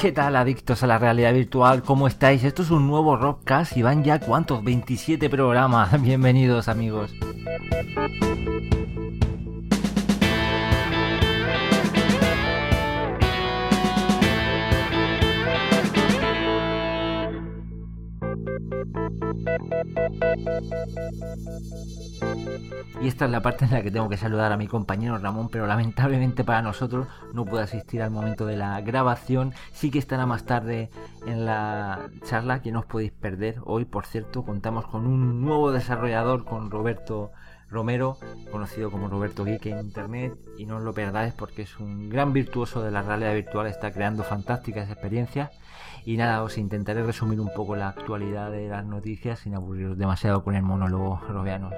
¿Qué tal, adictos a la realidad virtual? ¿Cómo estáis? Esto es un nuevo Rockcast y van ya cuántos? 27 programas. Bienvenidos, amigos. Y esta es la parte en la que tengo que saludar a mi compañero Ramón, pero lamentablemente para nosotros no puede asistir al momento de la grabación. Sí que estará más tarde en la charla que no os podéis perder. Hoy, por cierto, contamos con un nuevo desarrollador, con Roberto Romero, conocido como Roberto Geek en Internet, y no os lo perdáis porque es un gran virtuoso de la realidad virtual, está creando fantásticas experiencias. Y nada, os intentaré resumir un poco la actualidad de las noticias sin aburriros demasiado con el monólogo robiano.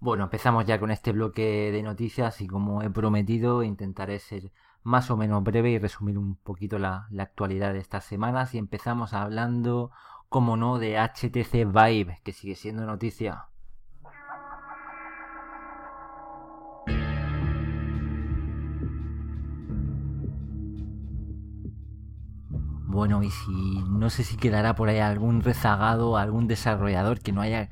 Bueno, empezamos ya con este bloque de noticias y como he prometido intentaré ser más o menos breve y resumir un poquito la, actualidad de estas semanas y empezamos hablando, como no, de HTC Vive, que sigue siendo noticia. Bueno, y si no sé si quedará por ahí algún rezagado, algún desarrollador que no haya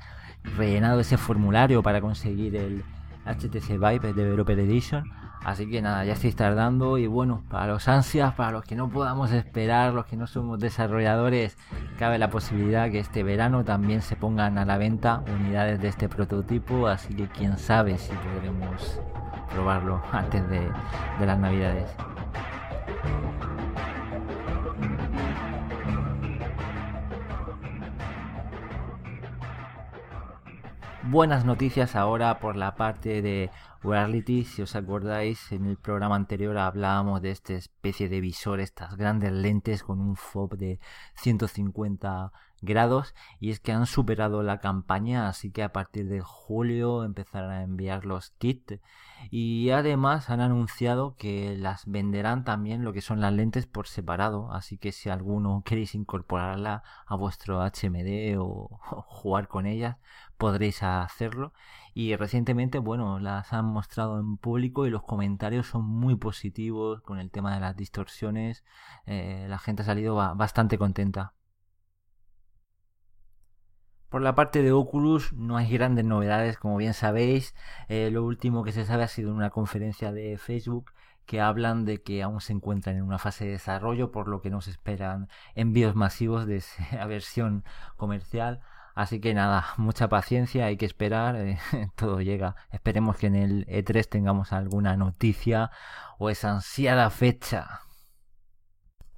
rellenado ese formulario para conseguir el HTC Vive Developer Edition. Así que nada, ya estáis tardando y bueno, para los ansias, para los que no podamos esperar, los que no somos desarrolladores, cabe la posibilidad que este verano también se pongan a la venta unidades de este prototipo, así que quién sabe si podremos probarlo antes de, de las navidades. Buenas noticias ahora por la parte de Reality. Si os acordáis, en el programa anterior hablábamos de esta especie de visor, estas grandes lentes con un FOB de 150 grados. Y es que han superado la campaña, así que a partir de julio empezarán a enviar los kits. Y además han anunciado que las venderán también lo que son las lentes por separado. Así que si alguno queréis incorporarla a vuestro HMD o jugar con ellas, podréis hacerlo. Y recientemente, bueno, las han mostrado en público y los comentarios son muy positivos con el tema de las distorsiones. Eh, la gente ha salido bastante contenta. Por la parte de Oculus no hay grandes novedades, como bien sabéis. Eh, lo último que se sabe ha sido una conferencia de Facebook que hablan de que aún se encuentran en una fase de desarrollo, por lo que nos esperan envíos masivos de esa versión comercial. Así que nada, mucha paciencia, hay que esperar, eh, todo llega. Esperemos que en el E3 tengamos alguna noticia o esa ansiada fecha.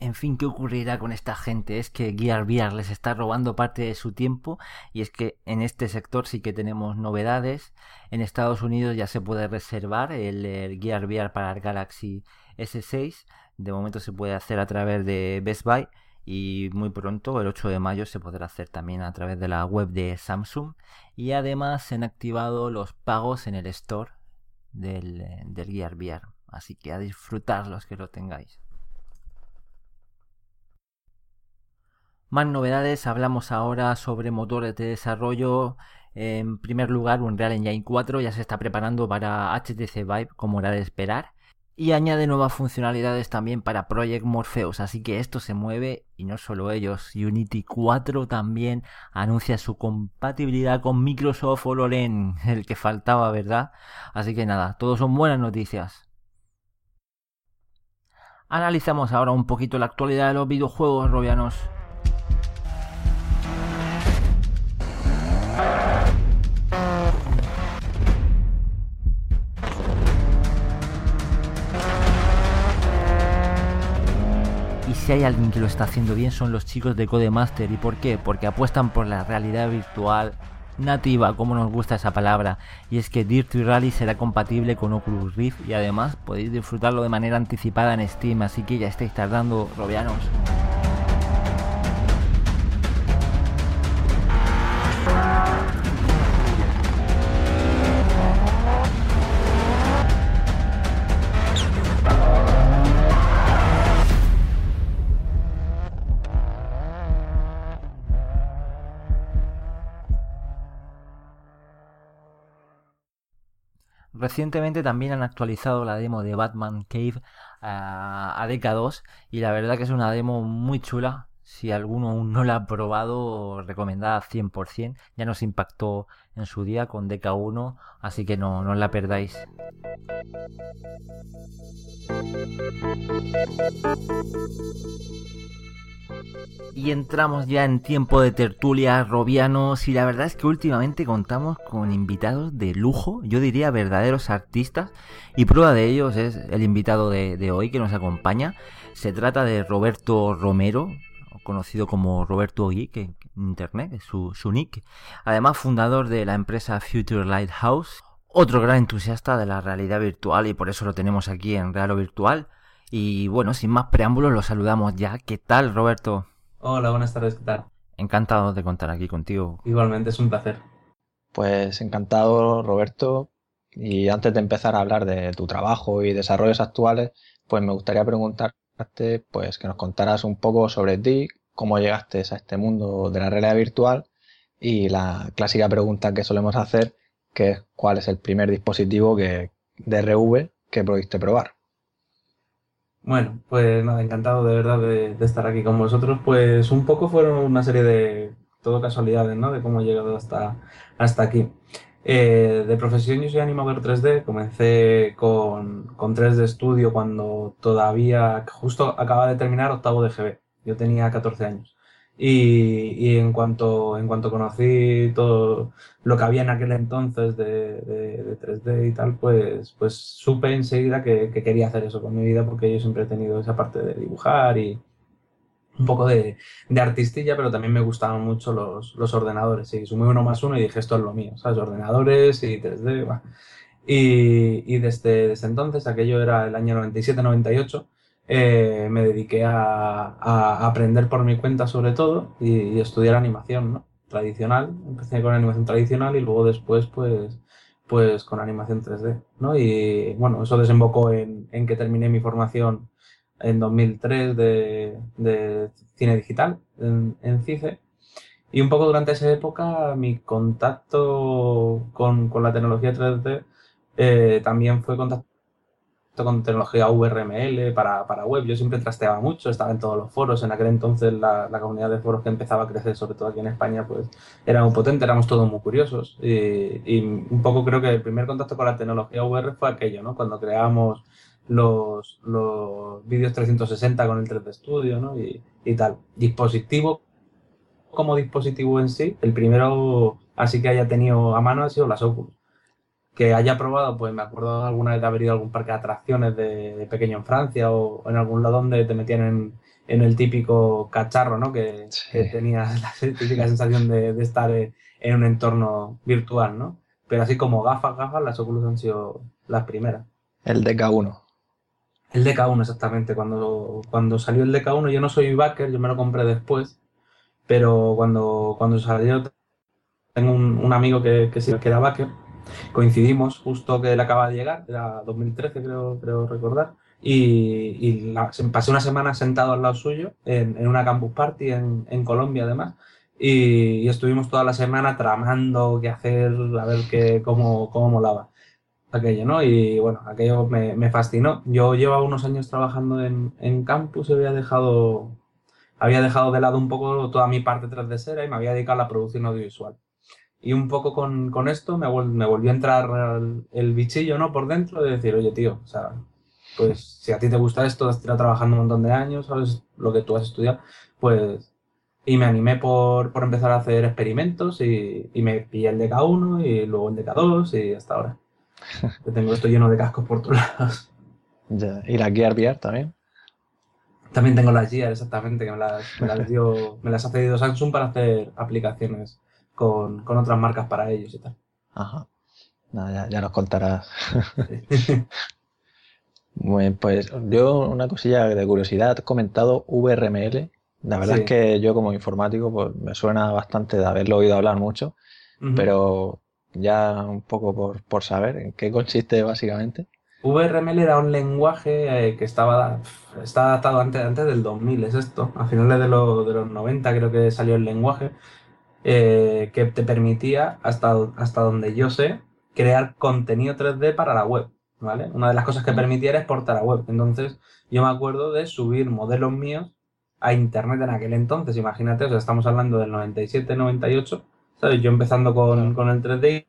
En fin, ¿qué ocurrirá con esta gente? Es que Gear VR les está robando parte de su tiempo y es que en este sector sí que tenemos novedades. En Estados Unidos ya se puede reservar el, el Gear VR para el Galaxy S6. De momento se puede hacer a través de Best Buy y muy pronto, el 8 de mayo, se podrá hacer también a través de la web de Samsung y además se han activado los pagos en el store del, del Gear VR, así que a disfrutar los que lo tengáis. Más novedades, hablamos ahora sobre motores de desarrollo. En primer lugar, Unreal Engine 4 ya se está preparando para HTC Vive, como era de esperar y añade nuevas funcionalidades también para Project Morpheus, así que esto se mueve y no solo ellos, Unity 4 también anuncia su compatibilidad con Microsoft HoloLens, el que faltaba, ¿verdad? Así que nada, todos son buenas noticias. Analizamos ahora un poquito la actualidad de los videojuegos robianos. Si hay alguien que lo está haciendo bien son los chicos de Codemaster. ¿Y por qué? Porque apuestan por la realidad virtual nativa, como nos gusta esa palabra, y es que Dirty Rally será compatible con Oculus Rift y además podéis disfrutarlo de manera anticipada en Steam, así que ya estáis tardando, robianos. Recientemente también han actualizado la demo de Batman Cave a, a DK2 y la verdad que es una demo muy chula. Si alguno aún no la ha probado, recomendada 100%. Ya nos impactó en su día con DK1, así que no, no la perdáis. Y entramos ya en tiempo de tertulia robianos y la verdad es que últimamente contamos con invitados de lujo, yo diría verdaderos artistas y prueba de ellos es el invitado de, hoy que nos acompaña. Se trata de Roberto Romero, conocido como Roberto Geek en internet, es su, su nick. Además fundador de la empresa Future Lighthouse, otro gran entusiasta de la realidad virtual y por eso lo tenemos aquí en Real o Virtual. Y bueno, sin más preámbulos, lo saludamos ya. ¿Qué tal, Roberto? Hola, buenas tardes, ¿qué tal? Encantado de contar aquí contigo. Igualmente, es un placer. Pues encantado, Roberto. Y antes de empezar a hablar de tu trabajo y desarrollos actuales, pues me gustaría preguntarte pues que nos contaras un poco sobre ti, cómo llegaste a este mundo de la realidad virtual y la clásica pregunta que solemos hacer, que es cuál es el primer dispositivo que, de RV que pudiste probar. Bueno, pues nada, encantado de verdad de, estar aquí con vosotros. Pues un poco fueron una serie de todo casualidades, ¿no? De cómo he llegado hasta, hasta aquí. Eh, de profesión yo soy animador 3D, comencé con, con 3D Studio cuando todavía, justo acababa de terminar octavo de GB, yo tenía 14 años. Y, en, cuanto, en cuanto conocí todo lo que había en aquel entonces de, 3D y tal, pues, pues supe enseguida que, quería hacer eso con mi vida porque yo siempre he tenido esa parte de dibujar y un poco de, artistilla, pero también me gustaban mucho los, ordenadores. Y sumé uno más uno y dije, esto es lo mío, ¿sabes? Ordenadores y 3D. Y, y desde, desde entonces, aquello era el año 97-98, eh, me dediqué a, aprender por mi cuenta sobre todo y, estudiar animación ¿no? tradicional. Empecé con animación tradicional y luego después pues, pues con animación 3D. ¿no? Y bueno, eso desembocó en, que terminé mi formación en 2003 de, de cine digital en, en, CICE. Y un poco durante esa época mi contacto con, con la tecnología 3D eh, también fue contacto con tecnología VRML para, para, web. Yo siempre trasteaba mucho, estaba en todos los foros. En aquel entonces la, la, comunidad de foros que empezaba a crecer, sobre todo aquí en España, pues era muy potente, éramos todos muy curiosos. Y, un poco creo que el primer contacto con la tecnología VR fue aquello, ¿no? Cuando creábamos los, los vídeos 360 con el 3D Studio, ¿no? Y, y tal. Dispositivo como dispositivo en sí, el primero así que haya tenido a mano ha sido las Oculus que haya probado, pues me acuerdo alguna vez de haber ido a algún parque de atracciones de, pequeño en Francia o, en algún lado donde te metían en, el típico cacharro, ¿no? Que, tenías la típica sensación de, estar en un entorno virtual, ¿no? Pero así como gafas, gafas, las Oculus han sido las primeras. El DK1. El DK1, exactamente. Cuando, cuando salió el DK1, yo no soy backer, yo me lo compré después, pero cuando, cuando salió, tengo un, amigo que, que, que era backer coincidimos justo que él acaba de llegar, era 2013 creo, recordar, y, pasé una semana sentado al lado suyo en, una campus party en, Colombia además, y, estuvimos toda la semana tramando qué hacer, a ver qué, cómo, cómo molaba aquello, ¿no? Y bueno, aquello me, fascinó. Yo llevaba unos años trabajando en, en campus y había dejado, había dejado de lado un poco toda mi parte 3D y me había dedicado a la producción audiovisual. Y un poco con, con esto me, me, volvió a entrar el, bichillo, ¿no? Por dentro de decir, oye, tío, o sea, pues si a ti te gusta esto, has tirado trabajando un montón de años, sabes lo que tú has estudiado, pues... Y me animé por, por empezar a hacer experimentos y, y me pillé el DK1 y luego el DK2 y hasta ahora. que tengo esto lleno de cascos por todos lados. ¿Y la Gear VR también? También tengo las Gear, exactamente, que me las, me las, dio, me las ha pedido Samsung para hacer aplicaciones con, otras marcas para ellos y tal. Ajá. ya, nos contarás. Bueno, pues yo una cosilla de curiosidad, he comentado VRML. La verdad es que yo como informático pues me suena bastante de haberlo oído hablar mucho, pero ya un poco por, por, saber en qué consiste básicamente. VRML era un lenguaje eh, que estaba está adaptado antes, antes del 2000, es esto. A finales de, de los 90 creo que salió el lenguaje eh, que te permitía, hasta, hasta donde yo sé, crear contenido 3D para la web. ¿Vale? Una de las cosas que permitía era exportar a web. Entonces, yo me acuerdo de subir modelos míos a internet en aquel entonces. Imagínate, o sea, estamos hablando del 97, 98, ¿sabes? Yo empezando con, con el 3D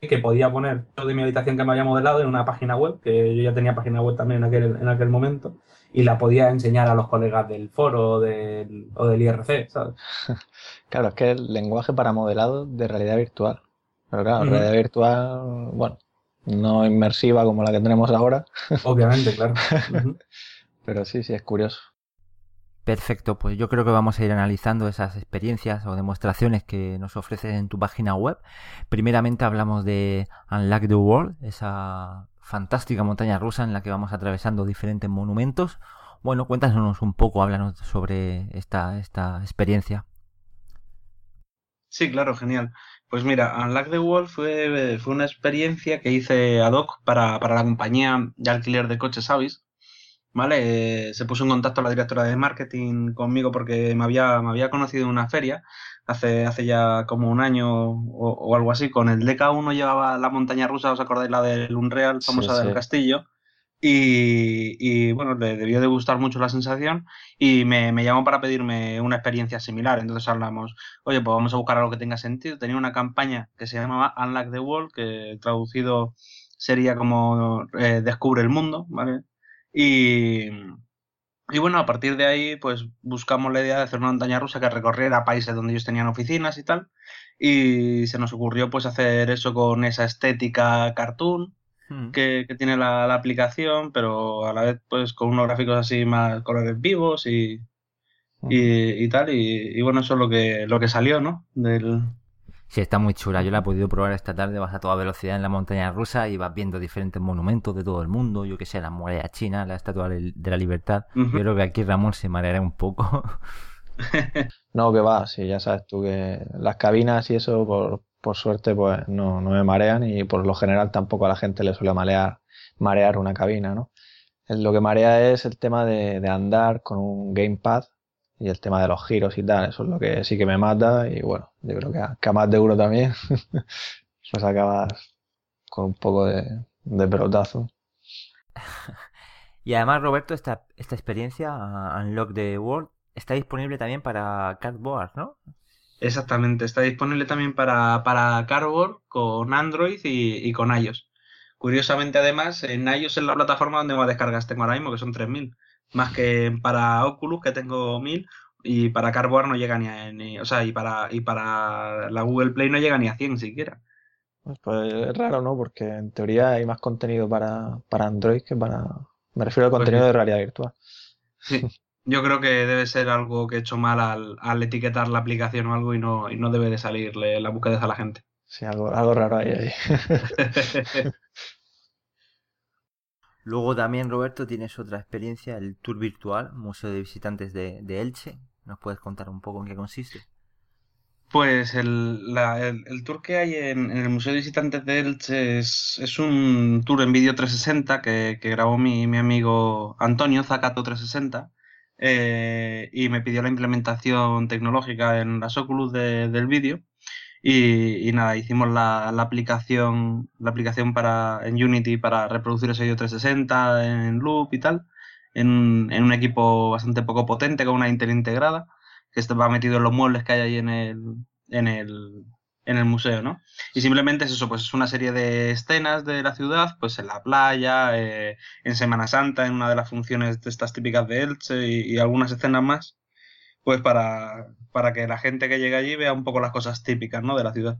que podía poner todo de mi habitación que me había modelado en una página web, que yo ya tenía página web también en aquel, en aquel momento, y la podía enseñar a los colegas del foro o del, o del IRC, ¿sabes? Claro, es que el lenguaje para modelado de realidad virtual. Pero claro, realidad virtual, bueno, no inmersiva como la que tenemos ahora. Obviamente, claro. Pero sí, sí, es curioso. Perfecto, pues yo creo que vamos a ir analizando esas experiencias o demostraciones que nos ofreces en tu página web. Primeramente hablamos de Unlock the World, esa fantástica montaña rusa en la que vamos atravesando diferentes monumentos. Bueno, cuéntanos un poco, háblanos sobre esta, esta experiencia. Sí, claro, genial. Pues mira, Unlock the World fue, fue una experiencia que hice ad hoc para, para la compañía de alquiler de coches Avis ¿vale? Eh, se puso en contacto la directora de marketing conmigo porque me había, me había conocido en una feria hace, hace ya como un año o, algo así. Con el DK1 llevaba la montaña rusa, ¿os acordáis? La del Unreal, famosa del castillo. Y, y, bueno, le debió de gustar mucho la sensación y me, me, llamó para pedirme una experiencia similar. Entonces hablamos, oye, pues vamos a buscar algo que tenga sentido. Tenía una campaña que se llamaba Unlock the World, que traducido sería como eh, Descubre el mundo, ¿vale? Y, y bueno, a partir de ahí, pues buscamos la idea de hacer una montaña rusa que recorriera países donde ellos tenían oficinas y tal. Y se nos ocurrió pues hacer eso con esa estética cartoon hmm. que, tiene la, aplicación, pero a la vez pues con unos gráficos así más colores vivos y, y, tal. Y, y, bueno, eso es lo que, lo que salió, ¿no? Del, Sí, está muy chula. Yo la he podido probar esta tarde. Vas a toda velocidad en la montaña rusa y vas viendo diferentes monumentos de todo el mundo. Yo que sé, la muralla china, la estatua de la libertad. Yo creo que aquí Ramón se mareará un poco. no, que va. Sí, ya sabes tú que las cabinas y eso, por, por suerte, pues no, no me marean y por lo general tampoco a la gente le suele marear, marear una cabina, ¿no? Lo que marea es el tema de, de andar con un gamepad y el tema de los giros y tal, eso es lo que sí que me mata y bueno, yo creo que a, más de uno también pues acabas con un poco de, de pelotazo. Y además, Roberto, esta, esta experiencia, Unlock the World, está disponible también para Cardboard, ¿no? Exactamente, está disponible también para, para Cardboard con Android y, y, con iOS. Curiosamente, además, en iOS es la plataforma donde más descargas tengo ahora mismo, que son 3.000 más que para Oculus, que tengo 1000, y para Cardboard no llega ni a, ni, o sea, y para, y para la Google Play no llega ni a 100 siquiera. Pues, es raro, ¿no? Porque en teoría hay más contenido para, para Android que para... Me refiero al pues contenido de realidad virtual. Sí. Yo creo que debe ser algo que he hecho mal al, al etiquetar la aplicación o algo y no, y no debe de salirle la búsqueda a la gente. Sí, algo, algo raro ahí. ahí. Luego también, Roberto, tienes otra experiencia, el Tour Virtual, Museo de Visitantes de, Elche. ¿Nos puedes contar un poco en qué consiste? Pues el, el, tour que hay en, el Museo de Visitantes de Elche es, un tour en vídeo 360 que, grabó mi, mi, amigo Antonio Zacato 360 eh, y me pidió la implementación tecnológica en las Oculus del vídeo y, nada, hicimos la, la, aplicación, la aplicación para, en Unity para reproducir ese vídeo 360 en loop y tal, en, en, un equipo bastante poco potente con una Intel integrada, que va metido en los muebles que hay ahí en el, en el, en el museo, ¿no? Y simplemente es eso, pues es una serie de escenas de la ciudad, pues en la playa, eh, en Semana Santa, en una de las funciones de estas típicas de Elche y, y algunas escenas más, pues para, para que la gente que llegue allí vea un poco las cosas típicas ¿no? de la ciudad.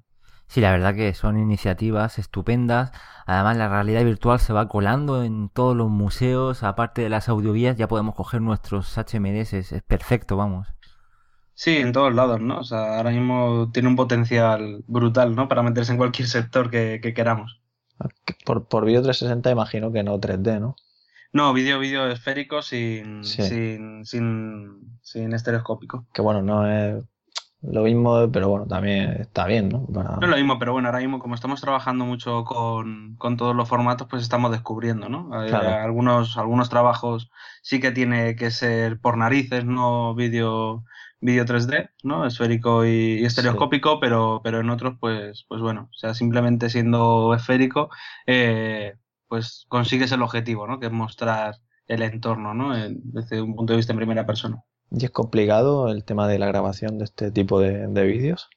Sí, la verdad que son iniciativas estupendas. Además, la realidad virtual se va colando en todos los museos. Aparte de las audiovías, ya podemos coger nuestros HMDs. Es, perfecto, vamos. Sí, en todos lados, ¿no? O sea, ahora mismo tiene un potencial brutal, ¿no? Para meterse en cualquier sector que, queramos. Por, por vídeo 360 imagino que no 3D, ¿no? No, vídeo, vídeo esférico sin, sin, sin, sin estereoscópico. Que bueno, no es lo mismo, pero bueno, también está bien, ¿no? No es lo mismo, pero bueno, ahora mismo como estamos trabajando mucho con, todos los formatos, pues estamos descubriendo, ¿no? Eh, algunos, algunos trabajos sí que tiene que ser por narices, no vídeo vídeo 3D, ¿no? Esférico y, estereoscópico, pero, pero en otros, pues, pues bueno, o sea, simplemente siendo esférico, eh, pues consigues el objetivo, ¿no? Que es mostrar el entorno, ¿no? Desde un punto de vista en primera persona. ¿Y es complicado el tema de la grabación de este tipo de, vídeos?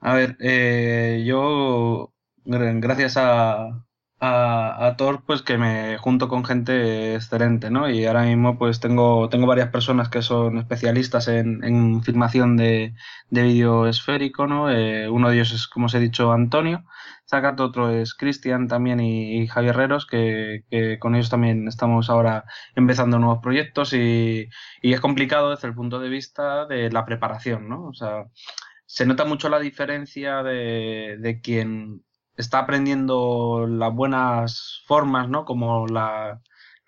A ver, eh, yo, gracias a, a, Thor, pues que me junto con gente excelente, ¿no? Y ahora mismo pues tengo, tengo varias personas que son especialistas en, en filmación de, de vídeo esférico, ¿no? Eh, uno de ellos es, como os he dicho, Antonio Zagat, otro es Cristian también y, Javier Herreros, que, que, con ellos también estamos ahora empezando nuevos proyectos y, y es complicado desde el punto de vista de la preparación, ¿no? O sea, se nota mucho la diferencia de, de quien está aprendiendo las buenas formas, ¿no? Como, la,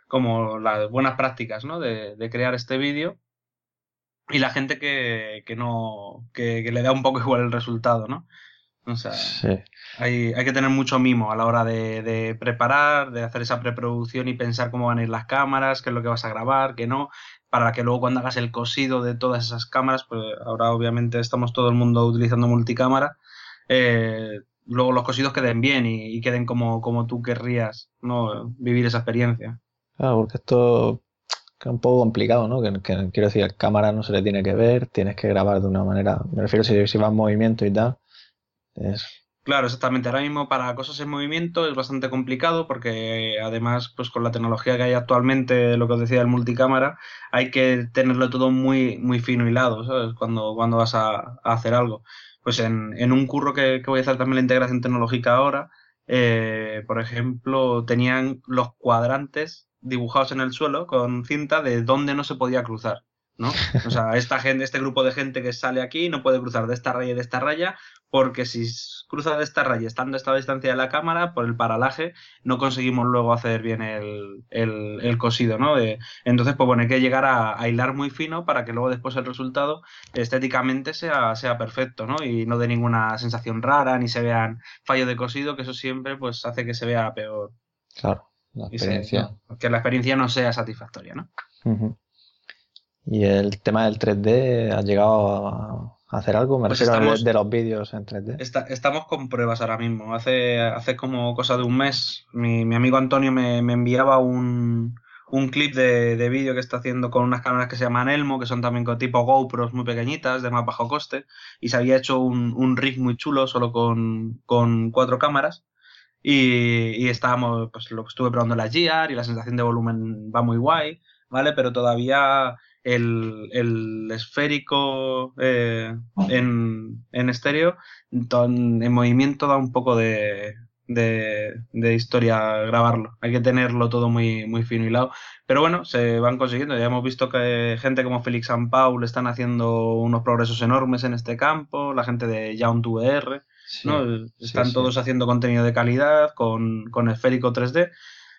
como las buenas prácticas, ¿no? De, de crear este vídeo. Y la gente que, que no, que, que, le da un poco igual el resultado, ¿no? O sea, hay, hay, que tener mucho mimo a la hora de, de, preparar, de hacer esa preproducción y pensar cómo van a ir las cámaras, qué es lo que vas a grabar, qué no, para que luego cuando hagas el cosido de todas esas cámaras, pues ahora obviamente estamos todo el mundo utilizando multicámara, eh, luego los cosidos queden bien y, queden como, como tú querrías ¿no? vivir esa experiencia. Claro, porque esto es un poco complicado, ¿no? Que, quiero decir, el cámara no se le tiene que ver, tienes que grabar de una manera, me refiero si, si va en movimiento y tal. Claro, exactamente. Ahora mismo para cosas en movimiento es bastante complicado porque además, pues con la tecnología que hay actualmente, lo que os decía del multicámara, hay que tenerlo todo muy, muy fino hilado, ¿sabes? Cuando, cuando vas a, a hacer algo pues en, en un curro que, que, voy a hacer también la integración tecnológica ahora, eh, por ejemplo, tenían los cuadrantes dibujados en el suelo con cinta de dónde no se podía cruzar. ¿No? O sea, esta gente, este grupo de gente que sale aquí no puede cruzar de esta raya y de esta raya, porque si cruza de esta raya estando a esta distancia de la cámara, por el paralaje, no conseguimos luego hacer bien el, el, cosido, ¿no? entonces, pues bueno, hay que llegar a, hilar muy fino para que luego después el resultado estéticamente sea, sea perfecto, ¿no? Y no dé ninguna sensación rara, ni se vean fallos de cosido, que eso siempre pues hace que se vea peor. Claro, la experiencia. que la experiencia no sea satisfactoria, ¿no? Y el tema del 3D ha llegado a hacer algo? Me pues refiero de los vídeos en 3D. estamos con pruebas ahora mismo. Hace, hace como cosa de un mes, mi, mi amigo Antonio me, me enviaba un, un clip de, de vídeo que está haciendo con unas cámaras que se llaman Elmo, que son también con tipo GoPros muy pequeñitas, de más bajo coste, y se había hecho un, un rig muy chulo solo con, con cuatro cámaras. Y, y estábamos, pues lo estuve probando la GR y la sensación de volumen va muy guay, ¿vale? Pero todavía el, el esférico eh, en, en estéreo, en movimiento da un poco de, de, de, historia grabarlo. Hay que tenerlo todo muy, muy fino y lado. Pero bueno, se van consiguiendo. Ya hemos visto que gente como Félix San Paul están haciendo unos progresos enormes en este campo, la gente de Young 2VR, ¿no? Están todos haciendo contenido de calidad con, con esférico 3D.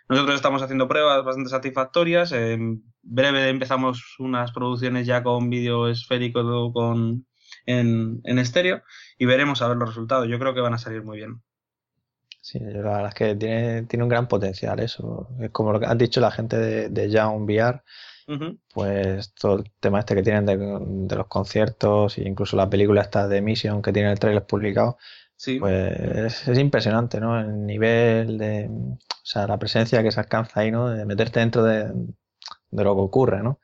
Nosotros estamos haciendo pruebas bastante satisfactorias. En breve empezamos unas producciones ya con vídeo esférico con, en, en estéreo y veremos a ver los resultados. Yo creo que van a salir muy bien. Sí, la verdad es que tiene, tiene un gran potencial eso. Es como lo que has dicho la gente de, de Young VR, pues todo el tema este que tienen de, los conciertos e incluso la película esta de Mission que tiene el trailer publicado, pues es, impresionante, ¿no? El nivel de, o sea, la presencia que se alcanza ahí, ¿no? De meterte dentro de, lo que ocurre, ¿no?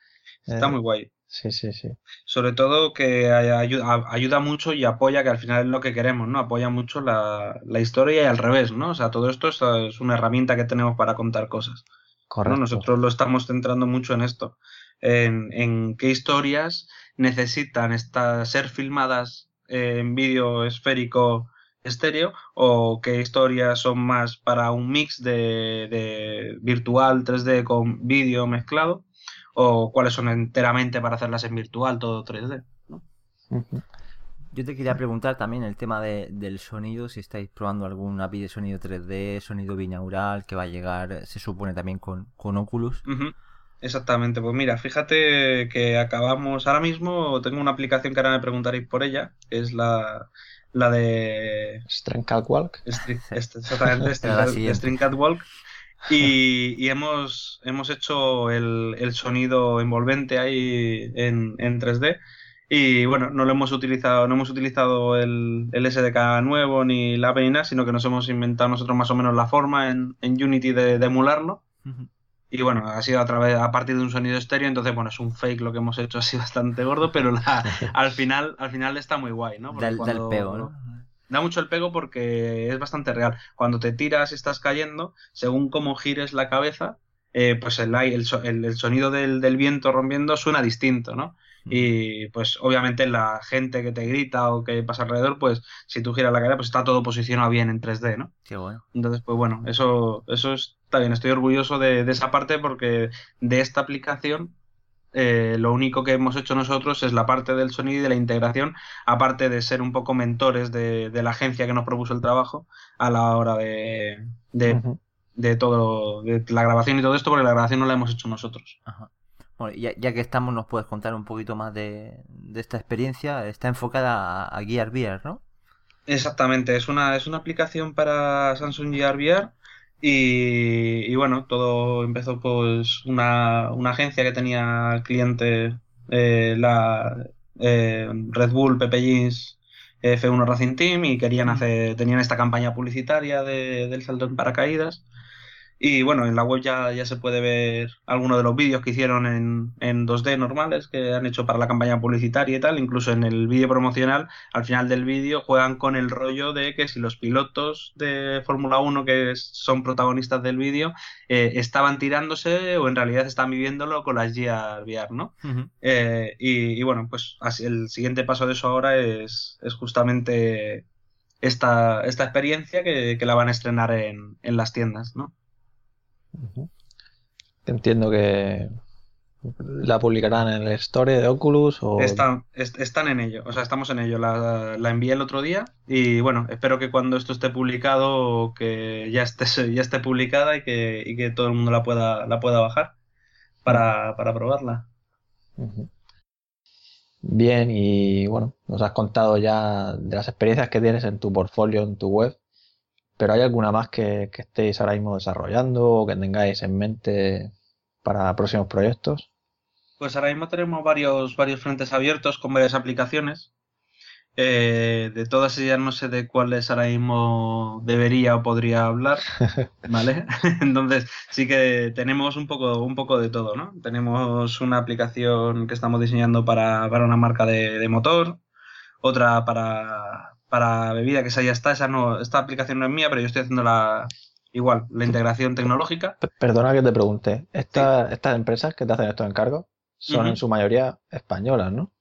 Está muy guay. Sí, sí, sí. Sobre todo que ayuda, ayuda, mucho y apoya, que al final es lo que queremos, ¿no? Apoya mucho la, la historia y al revés, ¿no? O sea, todo esto es, una herramienta que tenemos para contar cosas. Correcto. Nosotros lo estamos centrando mucho en esto, en, en qué historias necesitan estar, ser filmadas en vídeo esférico estéreo o qué historias son más para un mix de, de virtual 3D con vídeo mezclado o cuáles son enteramente para hacerlas en virtual todo 3D. Yo te quería preguntar también el tema del sonido, si estáis probando algún API de sonido 3D, sonido binaural, que va a llegar, se supone también con, con Oculus. Exactamente, pues mira, fíjate que acabamos ahora mismo, tengo una aplicación que ahora me preguntaréis por ella, que es la, la de String Catwalk. exactamente, String, Catwalk. Y, y, hemos, hemos hecho el, el sonido envolvente ahí en, en 3D y bueno, no lo hemos utilizado, no hemos utilizado el, el SDK nuevo ni la API sino que nos hemos inventado nosotros más o menos la forma en, en Unity de, emularlo. Y bueno, ha sido a través, a partir de un sonido estéreo, entonces bueno, es un fake lo que hemos hecho así bastante gordo, pero al final, al final está muy guay, ¿no? da, el pego, ¿no? Da mucho el pego porque es bastante real. Cuando te tiras y estás cayendo, según cómo gires la cabeza, eh, pues el, el, el, sonido del, del, viento rompiendo suena distinto, ¿no? Y pues obviamente la gente que te grita o que pasa alrededor, pues si tú giras la cara, pues está todo posicionado bien en 3D, ¿no? Qué bueno. Entonces, pues bueno, eso, eso está bien, estoy orgulloso de, esa parte porque de esta aplicación eh, lo único que hemos hecho nosotros es la parte del sonido y de la integración, aparte de ser un poco mentores de, la agencia que nos propuso el trabajo a la hora de, de, todo, de la grabación y todo esto, porque la grabación no la hemos hecho nosotros. Ajá ya, que estamos, nos puedes contar un poquito más de, esta experiencia. Está enfocada a, Gear VR, ¿no? Exactamente, es una, es una aplicación para Samsung Gear VR. Y, bueno, todo empezó pues una, una agencia que tenía cliente eh, la eh, Red Bull, Pepe Jeans, F1 Racing Team y querían hacer, tenían esta campaña publicitaria de, del salto en paracaídas y bueno, en la web ya, ya se puede ver algunos de los vídeos que hicieron en, en 2D normales que han hecho para la campaña publicitaria y tal. Incluso en el vídeo promocional, al final del vídeo, juegan con el rollo de que si los pilotos de Fórmula 1 que son protagonistas del vídeo eh, estaban tirándose o en realidad están viviéndolo con las GR VR, ¿no? Eh, y, bueno, pues así, el siguiente paso de eso ahora es, es justamente esta, esta experiencia que, que la van a estrenar en, en las tiendas, ¿no? Entiendo que la publicarán en el store de Oculus o... Están, están en ello, o sea, estamos en ello. La, envié el otro día y bueno, espero que cuando esto esté publicado, que ya esté, ya esté publicada y que, y que todo el mundo la pueda, la pueda bajar para, para probarla. Bien, y bueno, nos has contado ya de las experiencias que tienes en tu portfolio, en tu web. ¿Pero hay alguna más que, estéis ahora mismo desarrollando o que tengáis en mente para próximos proyectos? Pues ahora mismo tenemos varios, varios frentes abiertos con varias aplicaciones. Eh, de todas ellas no sé de cuáles ahora mismo debería o podría hablar, ¿vale? Entonces sí que tenemos un poco, un poco de todo, ¿no? Tenemos una aplicación que estamos diseñando para, una marca de motor, otra para, para bebida, que esa ya está, esa no, esta aplicación no es mía, pero yo estoy haciendo la igual, la integración tecnológica. Perdona que te pregunte, estas empresas que te hacen estos encargos son en su mayoría españolas, ¿no?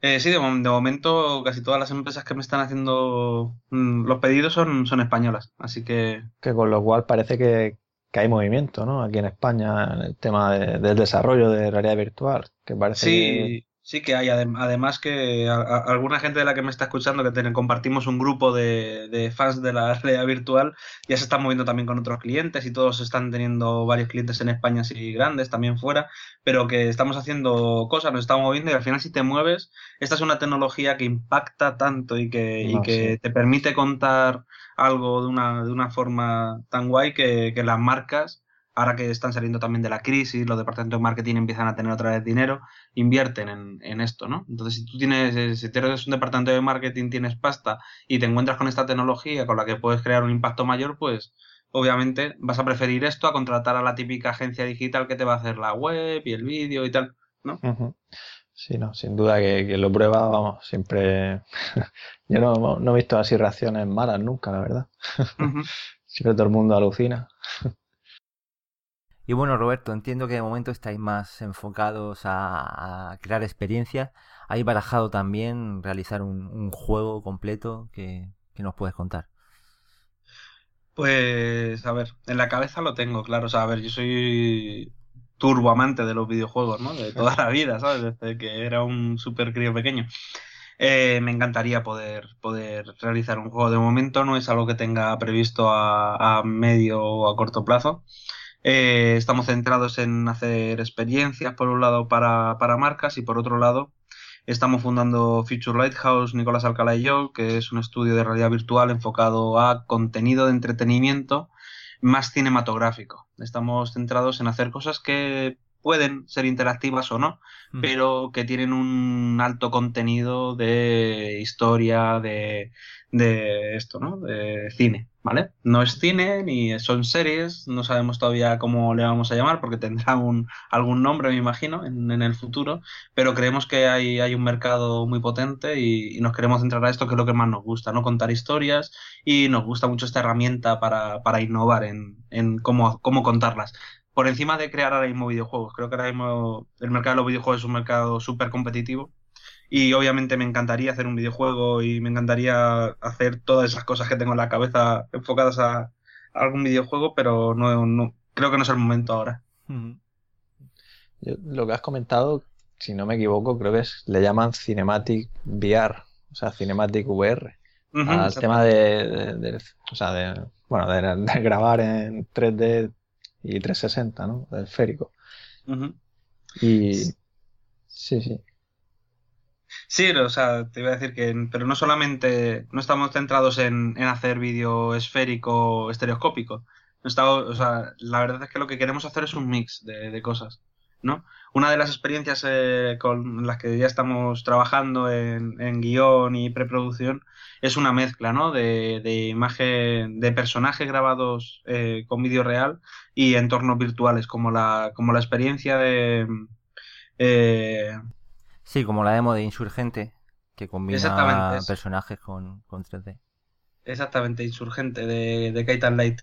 Eh, sí, de, momento casi todas las empresas que me están haciendo mm, los pedidos son, son españolas, así que... Que con lo cual parece que, hay movimiento, ¿no? Aquí en España en el tema del desarrollo de realidad virtual, que parece sí, Sí que hay, además que alguna gente de la que me está escuchando, que compartimos un grupo de, fans de la realidad virtual, ya se están moviendo también con otros clientes y todos están teniendo varios clientes en España así grandes, también fuera, pero que estamos haciendo cosas, nos estamos moviendo y al final si te mueves, esta es una tecnología que impacta tanto y que, y que te permite contar algo de una, de una forma tan guay que, que las marcas ahora que están saliendo también de la crisis, los departamentos de marketing empiezan a tener otra vez dinero, invierten en, esto, ¿no? Entonces, si tú tienes, eh, si eres un departamento de marketing, tienes pasta y te encuentras con esta tecnología con la que puedes crear un impacto mayor, pues obviamente vas a preferir esto a contratar a la típica agencia digital que te va a hacer la web y el vídeo y tal, ¿no? Sí, no, sin duda que, lo prueba, vamos, siempre... Yo no, no, he visto así reacciones malas nunca, la verdad. siempre todo el mundo alucina. Y bueno, Roberto, entiendo que de momento estáis más enfocados a, crear experiencias. ¿Hay barajado también realizar un, juego completo que, nos puedes contar? Pues, a ver, en la cabeza lo tengo, claro. O sea, a ver, yo soy turbo amante de los videojuegos, ¿no? De toda la vida, ¿sabes? Desde que era un super crío pequeño. eh, me encantaría poder, poder realizar un juego. De momento no es algo que tenga previsto a, medio o a corto plazo. Eh, estamos centrados en hacer experiencias, por un lado, para, para marcas y por otro lado, estamos fundando Future Lighthouse, Nicolás Alcalá y yo, que es un estudio de realidad virtual enfocado a contenido de entretenimiento más cinematográfico. Estamos centrados en hacer cosas que pueden ser interactivas o no, pero que tienen un alto contenido de historia, de, de esto, ¿no? De cine, ¿vale? No es cine ni son series, no sabemos todavía cómo le vamos a llamar porque tendrá un, algún nombre, me imagino, en, el futuro, pero creemos que hay, hay un mercado muy potente y, nos queremos centrar a esto que es lo que más nos gusta, ¿no? Contar historias y nos gusta mucho esta herramienta para, para innovar en, en cómo, cómo contarlas por encima de crear ahora mismo videojuegos. Creo que ahora mismo el mercado de los videojuegos es un mercado súper competitivo y obviamente me encantaría hacer un videojuego y me encantaría hacer todas esas cosas que tengo en la cabeza enfocadas a, algún videojuego, pero no, creo que no es el momento ahora. lo que has comentado, si no me equivoco, creo que es, le llaman Cinematic VR, o sea, Cinematic VR. al tema de, o sea, de, bueno, de, grabar en 3D y 360, ¿no? Esférico. Y sí, sí. Sí, o sea, te iba a decir que, pero no solamente, no estamos centrados en, hacer vídeo esférico, estereoscópico. No o sea, la verdad es que lo que queremos hacer es un mix de, cosas, ¿no? Una de las experiencias eh, con las que ya estamos trabajando en, en guion y preproducción es una mezcla, ¿no? De, de imagen, de personajes grabados eh, con vídeo real y entornos virtuales, como la, como la experiencia de... Eh... Sí, como la demo de Insurgente, que combina personajes con, con 3D. Exactamente, Insurgente, de, de Light.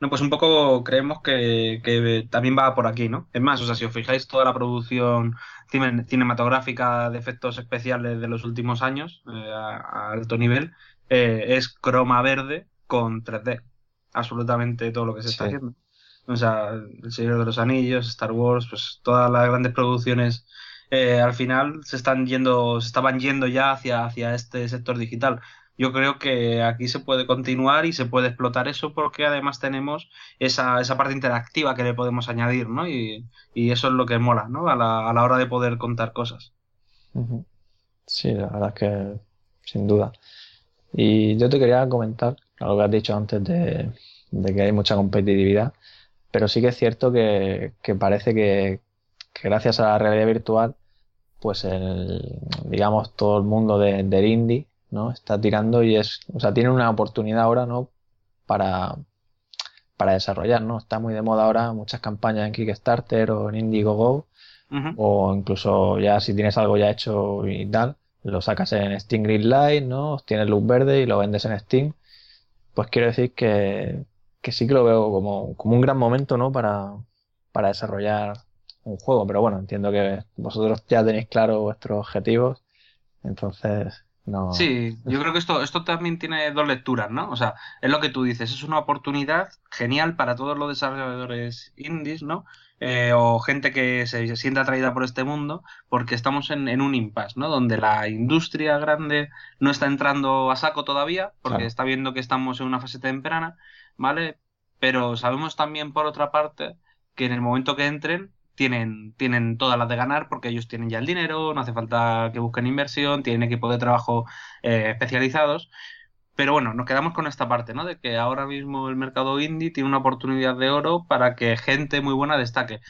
No, pues un poco creemos que, también va por aquí, ¿no? Es más, o sea, si os fijáis, toda la producción cinematográfica de efectos especiales de los últimos años, eh, a, alto nivel, eh, es croma verde con 3D. Absolutamente todo lo que se está haciendo. O sea, El Señor de los Anillos, Star Wars, pues todas las grandes producciones eh, al final se están yendo, se estaban yendo ya hacia, hacia este sector digital yo creo que aquí se puede continuar y se puede explotar eso porque además tenemos esa, esa parte interactiva que le podemos añadir, ¿no? Y, eso es lo que mola, ¿no? A la, a la hora de poder contar cosas. Sí, la verdad es que sin duda. Y yo te quería comentar, lo que has dicho antes de, que hay mucha competitividad, pero sí que es cierto que, parece que, gracias a la realidad virtual, pues el, digamos, todo el mundo de, del indie ¿no? Está tirando y es, o sea, tiene una oportunidad ahora, ¿no? Para, para desarrollar, ¿no? Está muy de moda ahora muchas campañas en Kickstarter o en Indiegogo, o incluso ya si tienes algo ya hecho y tal, lo sacas en Steam Greenlight, ¿no? Tienes luz verde y lo vendes en Steam. Pues quiero decir que, que sí que lo veo como, como un gran momento, ¿no? Para, para desarrollar un juego. Pero bueno, entiendo que vosotros ya tenéis claro vuestros objetivos. Entonces, Sí, yo creo que esto, esto también tiene dos lecturas, ¿no? O sea, es lo que tú dices, es una oportunidad genial para todos los desarrolladores indies, ¿no? Eh, o gente que se, siente atraída por este mundo, porque estamos en, un impasse, ¿no? Donde la industria grande no está entrando a saco todavía, porque está viendo que estamos en una fase temprana, ¿vale? Pero sabemos también, por otra parte, que en el momento que entren, tienen, tienen todas las de ganar porque ellos tienen ya el dinero, no hace falta que busquen inversión, tienen equipos de trabajo eh, especializados. Pero bueno, nos quedamos con esta parte, ¿no? De que ahora mismo el mercado indie tiene una oportunidad de oro para que gente muy buena destaque.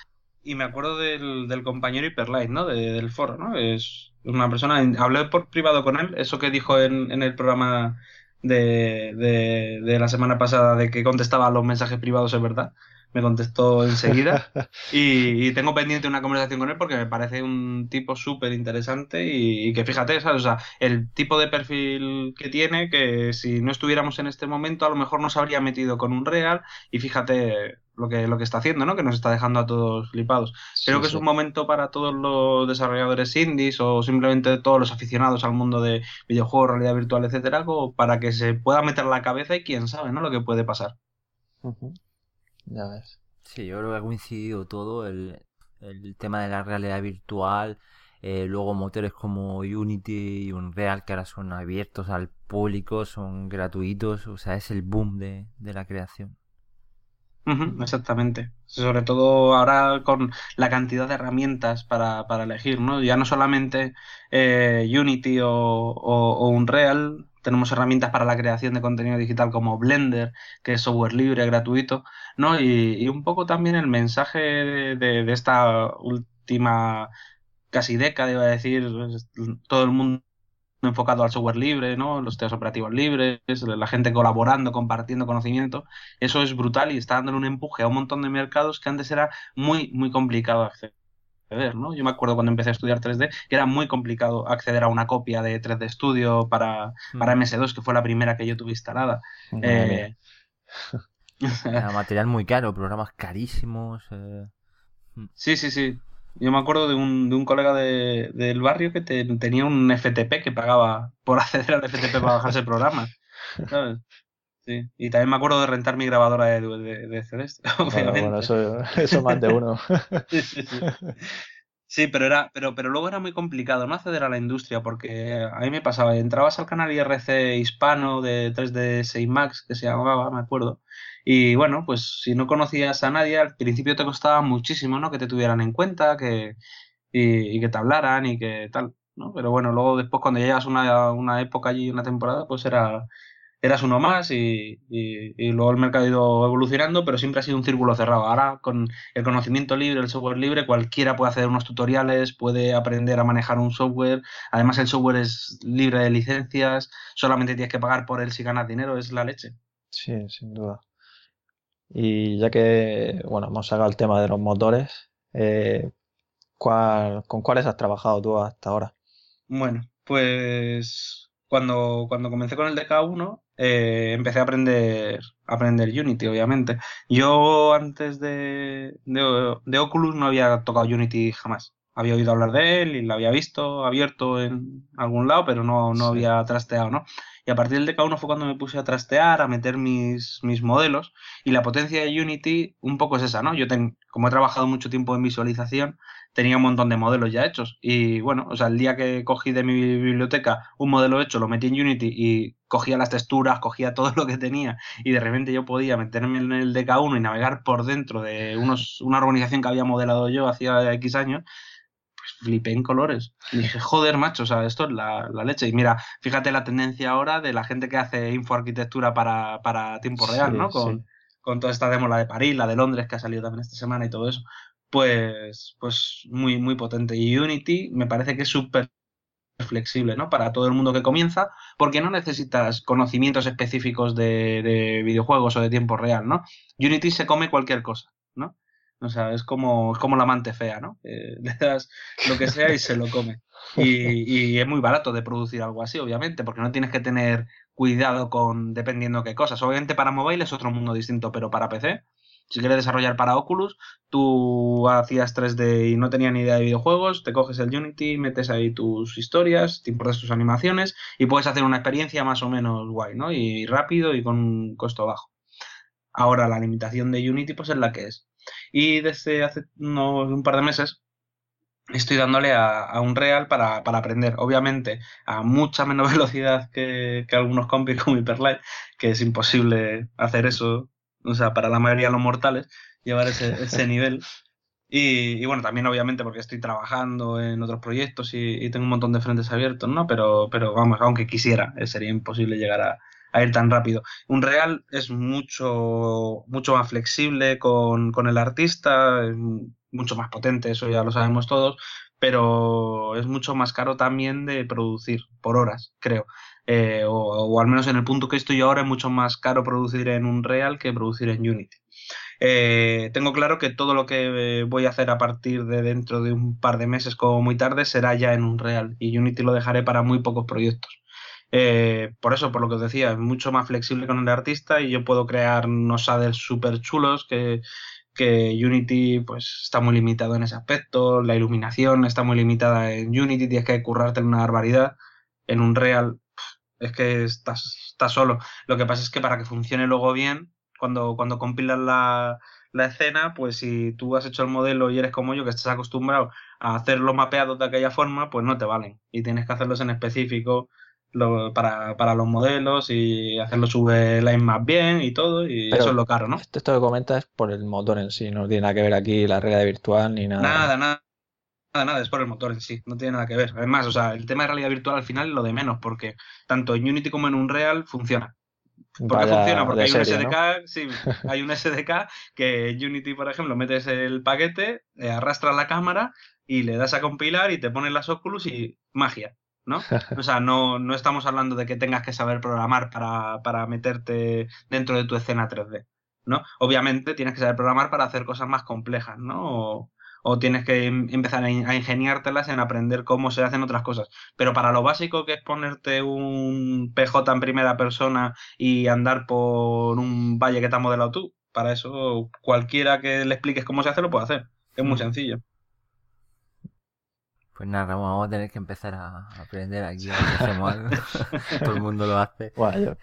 Y me acuerdo del, compañero Hyperlight, ¿no? del foro, ¿no? Es una persona, hablé por privado con él, eso que dijo en, en el programa de, de, de la semana pasada de que contestaba los mensajes privados, es verdad me contestó enseguida y, tengo pendiente una conversación con él porque me parece un tipo súper interesante y, que fíjate, O sea, el tipo de perfil que tiene, que si no estuviéramos en este momento a lo mejor nos habría metido con un real y fíjate lo que, lo que está haciendo, ¿no? Que nos está dejando a todos flipados. Creo que es un momento para todos los desarrolladores indies o simplemente todos los aficionados al mundo de videojuegos, realidad virtual, etcétera, para que se pueda meter la cabeza y quién sabe, ¿no? Lo que puede pasar. Ya ves. Sí, yo creo que ha coincidido todo, el, tema de la realidad virtual, Eh, luego motores como Unity y Unreal, que ahora son abiertos al público, son gratuitos, o sea, es el boom de, la creación. exactamente. Sobre todo ahora con la cantidad de herramientas para, elegir, ¿no? Ya no solamente eh, Unity o, o, Unreal, tenemos herramientas para la creación de contenido digital como Blender, que es software libre, gratuito, ¿no? Y, un poco también el mensaje de, de esta última casi década, iba a decir, todo el mundo enfocado al software libre, ¿no? Los sistemas operativos libres, la gente colaborando, compartiendo conocimiento. Eso es brutal y está dándole un empuje a un montón de mercados que antes era muy, muy complicado acceder, ¿no? Yo me acuerdo cuando empecé a estudiar 3D que era muy complicado acceder a una copia de 3D Studio para, para mm. MS2, que fue la primera que yo tuve instalada. Eh, material muy caro, programas carísimos. Eh. Sí, sí, sí. Yo me acuerdo de un, de un colega de, del barrio que tenía un FTP que pagaba por acceder al FTP para bajarse el programa. ¿sabes? Sí. Y también me acuerdo de rentar mi grabadora de, de, de Celeste, obviamente. Bueno, eso, eso más de uno. sí, sí, sí. Sí, pero era, pero, pero luego era muy complicado no acceder a la industria, porque a mí me pasaba, entrabas al canal IRC hispano de 3D 6 Max, que se llamaba, me acuerdo, y bueno, pues si no conocías a nadie, al principio te costaba muchísimo, ¿no? Que te tuvieran en cuenta, que, y, que te hablaran y que tal, ¿no? Pero bueno, luego después cuando llegas una, una época allí, una temporada, pues era, eras uno más y, y, luego el mercado ha ido evolucionando, pero siempre ha sido un círculo cerrado. Ahora, con el conocimiento libre, el software libre, cualquiera puede hacer unos tutoriales, puede aprender a manejar un software. Además, el software es libre de licencias, solamente tienes que pagar por él si ganas dinero, es la leche. Sí, sin duda. Y ya que, bueno, hemos sacado el tema de los motores, eh, ¿con cuáles has trabajado tú hasta ahora? Bueno, pues cuando, cuando comencé con el DK1, eh, empecé a aprender, a aprender Unity, obviamente. Yo antes de, de, Oculus no había tocado Unity jamás. Había oído hablar de él y lo había visto abierto en algún lado, pero no, no había trasteado, ¿no? Y a partir del DK1 fue cuando me puse a trastear, a meter mis, mis modelos. Y la potencia de Unity un poco es esa, ¿no? Yo tengo, como he trabajado mucho tiempo en visualización, tenía un montón de modelos ya hechos. Y bueno, o sea, el día que cogí de mi biblioteca un modelo hecho, lo metí en Unity y cogía las texturas, cogía todo lo que tenía y de repente yo podía meterme en el DK1 y navegar por dentro de unos, una organización que había modelado yo hacía X años flipé en colores. Y dije, joder, macho, o sea, esto es la, leche. Y mira, fíjate la tendencia ahora de la gente que hace infoarquitectura para, para tiempo real, ¿no? Con, con toda esta demo, la de París, la de Londres, que ha salido también esta semana y todo eso. Pues, pues muy, muy potente. Y Unity me parece que es súper flexible, ¿no? Para todo el mundo que comienza, porque no necesitas conocimientos específicos de, de videojuegos o de tiempo real, ¿no? Unity se come cualquier cosa. O sea, es como, es como la amante fea, ¿no? le das lo que sea y se lo come. Y, y, es muy barato de producir algo así, obviamente, porque no tienes que tener cuidado con dependiendo qué cosas. Obviamente para mobile es otro mundo distinto, pero para PC, si quieres desarrollar para Oculus, tú hacías 3D y no tenías ni idea de videojuegos, te coges el Unity, metes ahí tus historias, te importas tus animaciones y puedes hacer una experiencia más o menos guay, ¿no? Y rápido y con un costo bajo. Ahora la limitación de Unity pues es la que es. Y desde hace un par de meses estoy dándole a, un real para, aprender, obviamente, a mucha menos velocidad que, algunos compis como Hyperlight, que es imposible hacer eso, o sea, para la mayoría de los mortales, llevar ese, ese nivel. Y, bueno, también obviamente porque estoy trabajando en otros proyectos y, tengo un montón de frentes abiertos, ¿no? Pero, pero vamos, aunque quisiera, eh, sería imposible llegar a, a ir tan rápido. Un real es mucho, mucho más flexible con, el artista, mucho más potente, eso ya lo sabemos todos, pero es mucho más caro también de producir por horas, creo. Eh, o, al menos en el punto que estoy ahora es mucho más caro producir en un real que producir en Unity. Eh, tengo claro que todo lo que voy a hacer a partir de dentro de un par de meses como muy tarde será ya en un real y Unity lo dejaré para muy pocos proyectos. Eh, por eso, por lo que os decía, es mucho más flexible con el artista y yo puedo crear unos shaders súper chulos que, Unity pues está muy limitado en ese aspecto, la iluminación está muy limitada en Unity, tienes que currarte en una barbaridad, en un Real es que estás, estás solo. Lo que pasa es que para que funcione luego bien, cuando, cuando compilas la, la escena, pues si tú has hecho el modelo y eres como yo, que estás acostumbrado a hacer los mapeados de aquella forma, pues no te valen. Y tienes que hacerlos en específico para, para, los modelos y hacerlo sube line más bien y todo, y eso es lo caro, ¿no? Esto, esto que comentas es por el motor en sí, no tiene nada que ver aquí la realidad virtual ni nada. Nada, nada. Nada, nada, es por el motor en sí, no tiene nada que ver. Además, o sea, el tema de realidad virtual al final es lo de menos, porque tanto en Unity como en Unreal funciona. ¿Por qué funciona? Porque hay un SDK, sí, hay un SDK que en Unity, por ejemplo, metes el paquete, eh, arrastras la cámara y le das a compilar y te pones las Oculus y magia. ¿No? O sea, no, no estamos hablando de que tengas que saber programar para, para meterte dentro de tu escena 3D, ¿no? Obviamente tienes que saber programar para hacer cosas más complejas, ¿no? O, tienes que em, empezar a, ingeniártelas en aprender cómo se hacen otras cosas. Pero para lo básico que es ponerte un PJ en primera persona y andar por un valle que te has modelado tú, para eso cualquiera que le expliques cómo se hace lo puede hacer. Es muy mm. sencillo. Pues nada, vamos a tener que empezar a aprender aquí a hacemos algo. Todo el mundo lo hace. Bueno,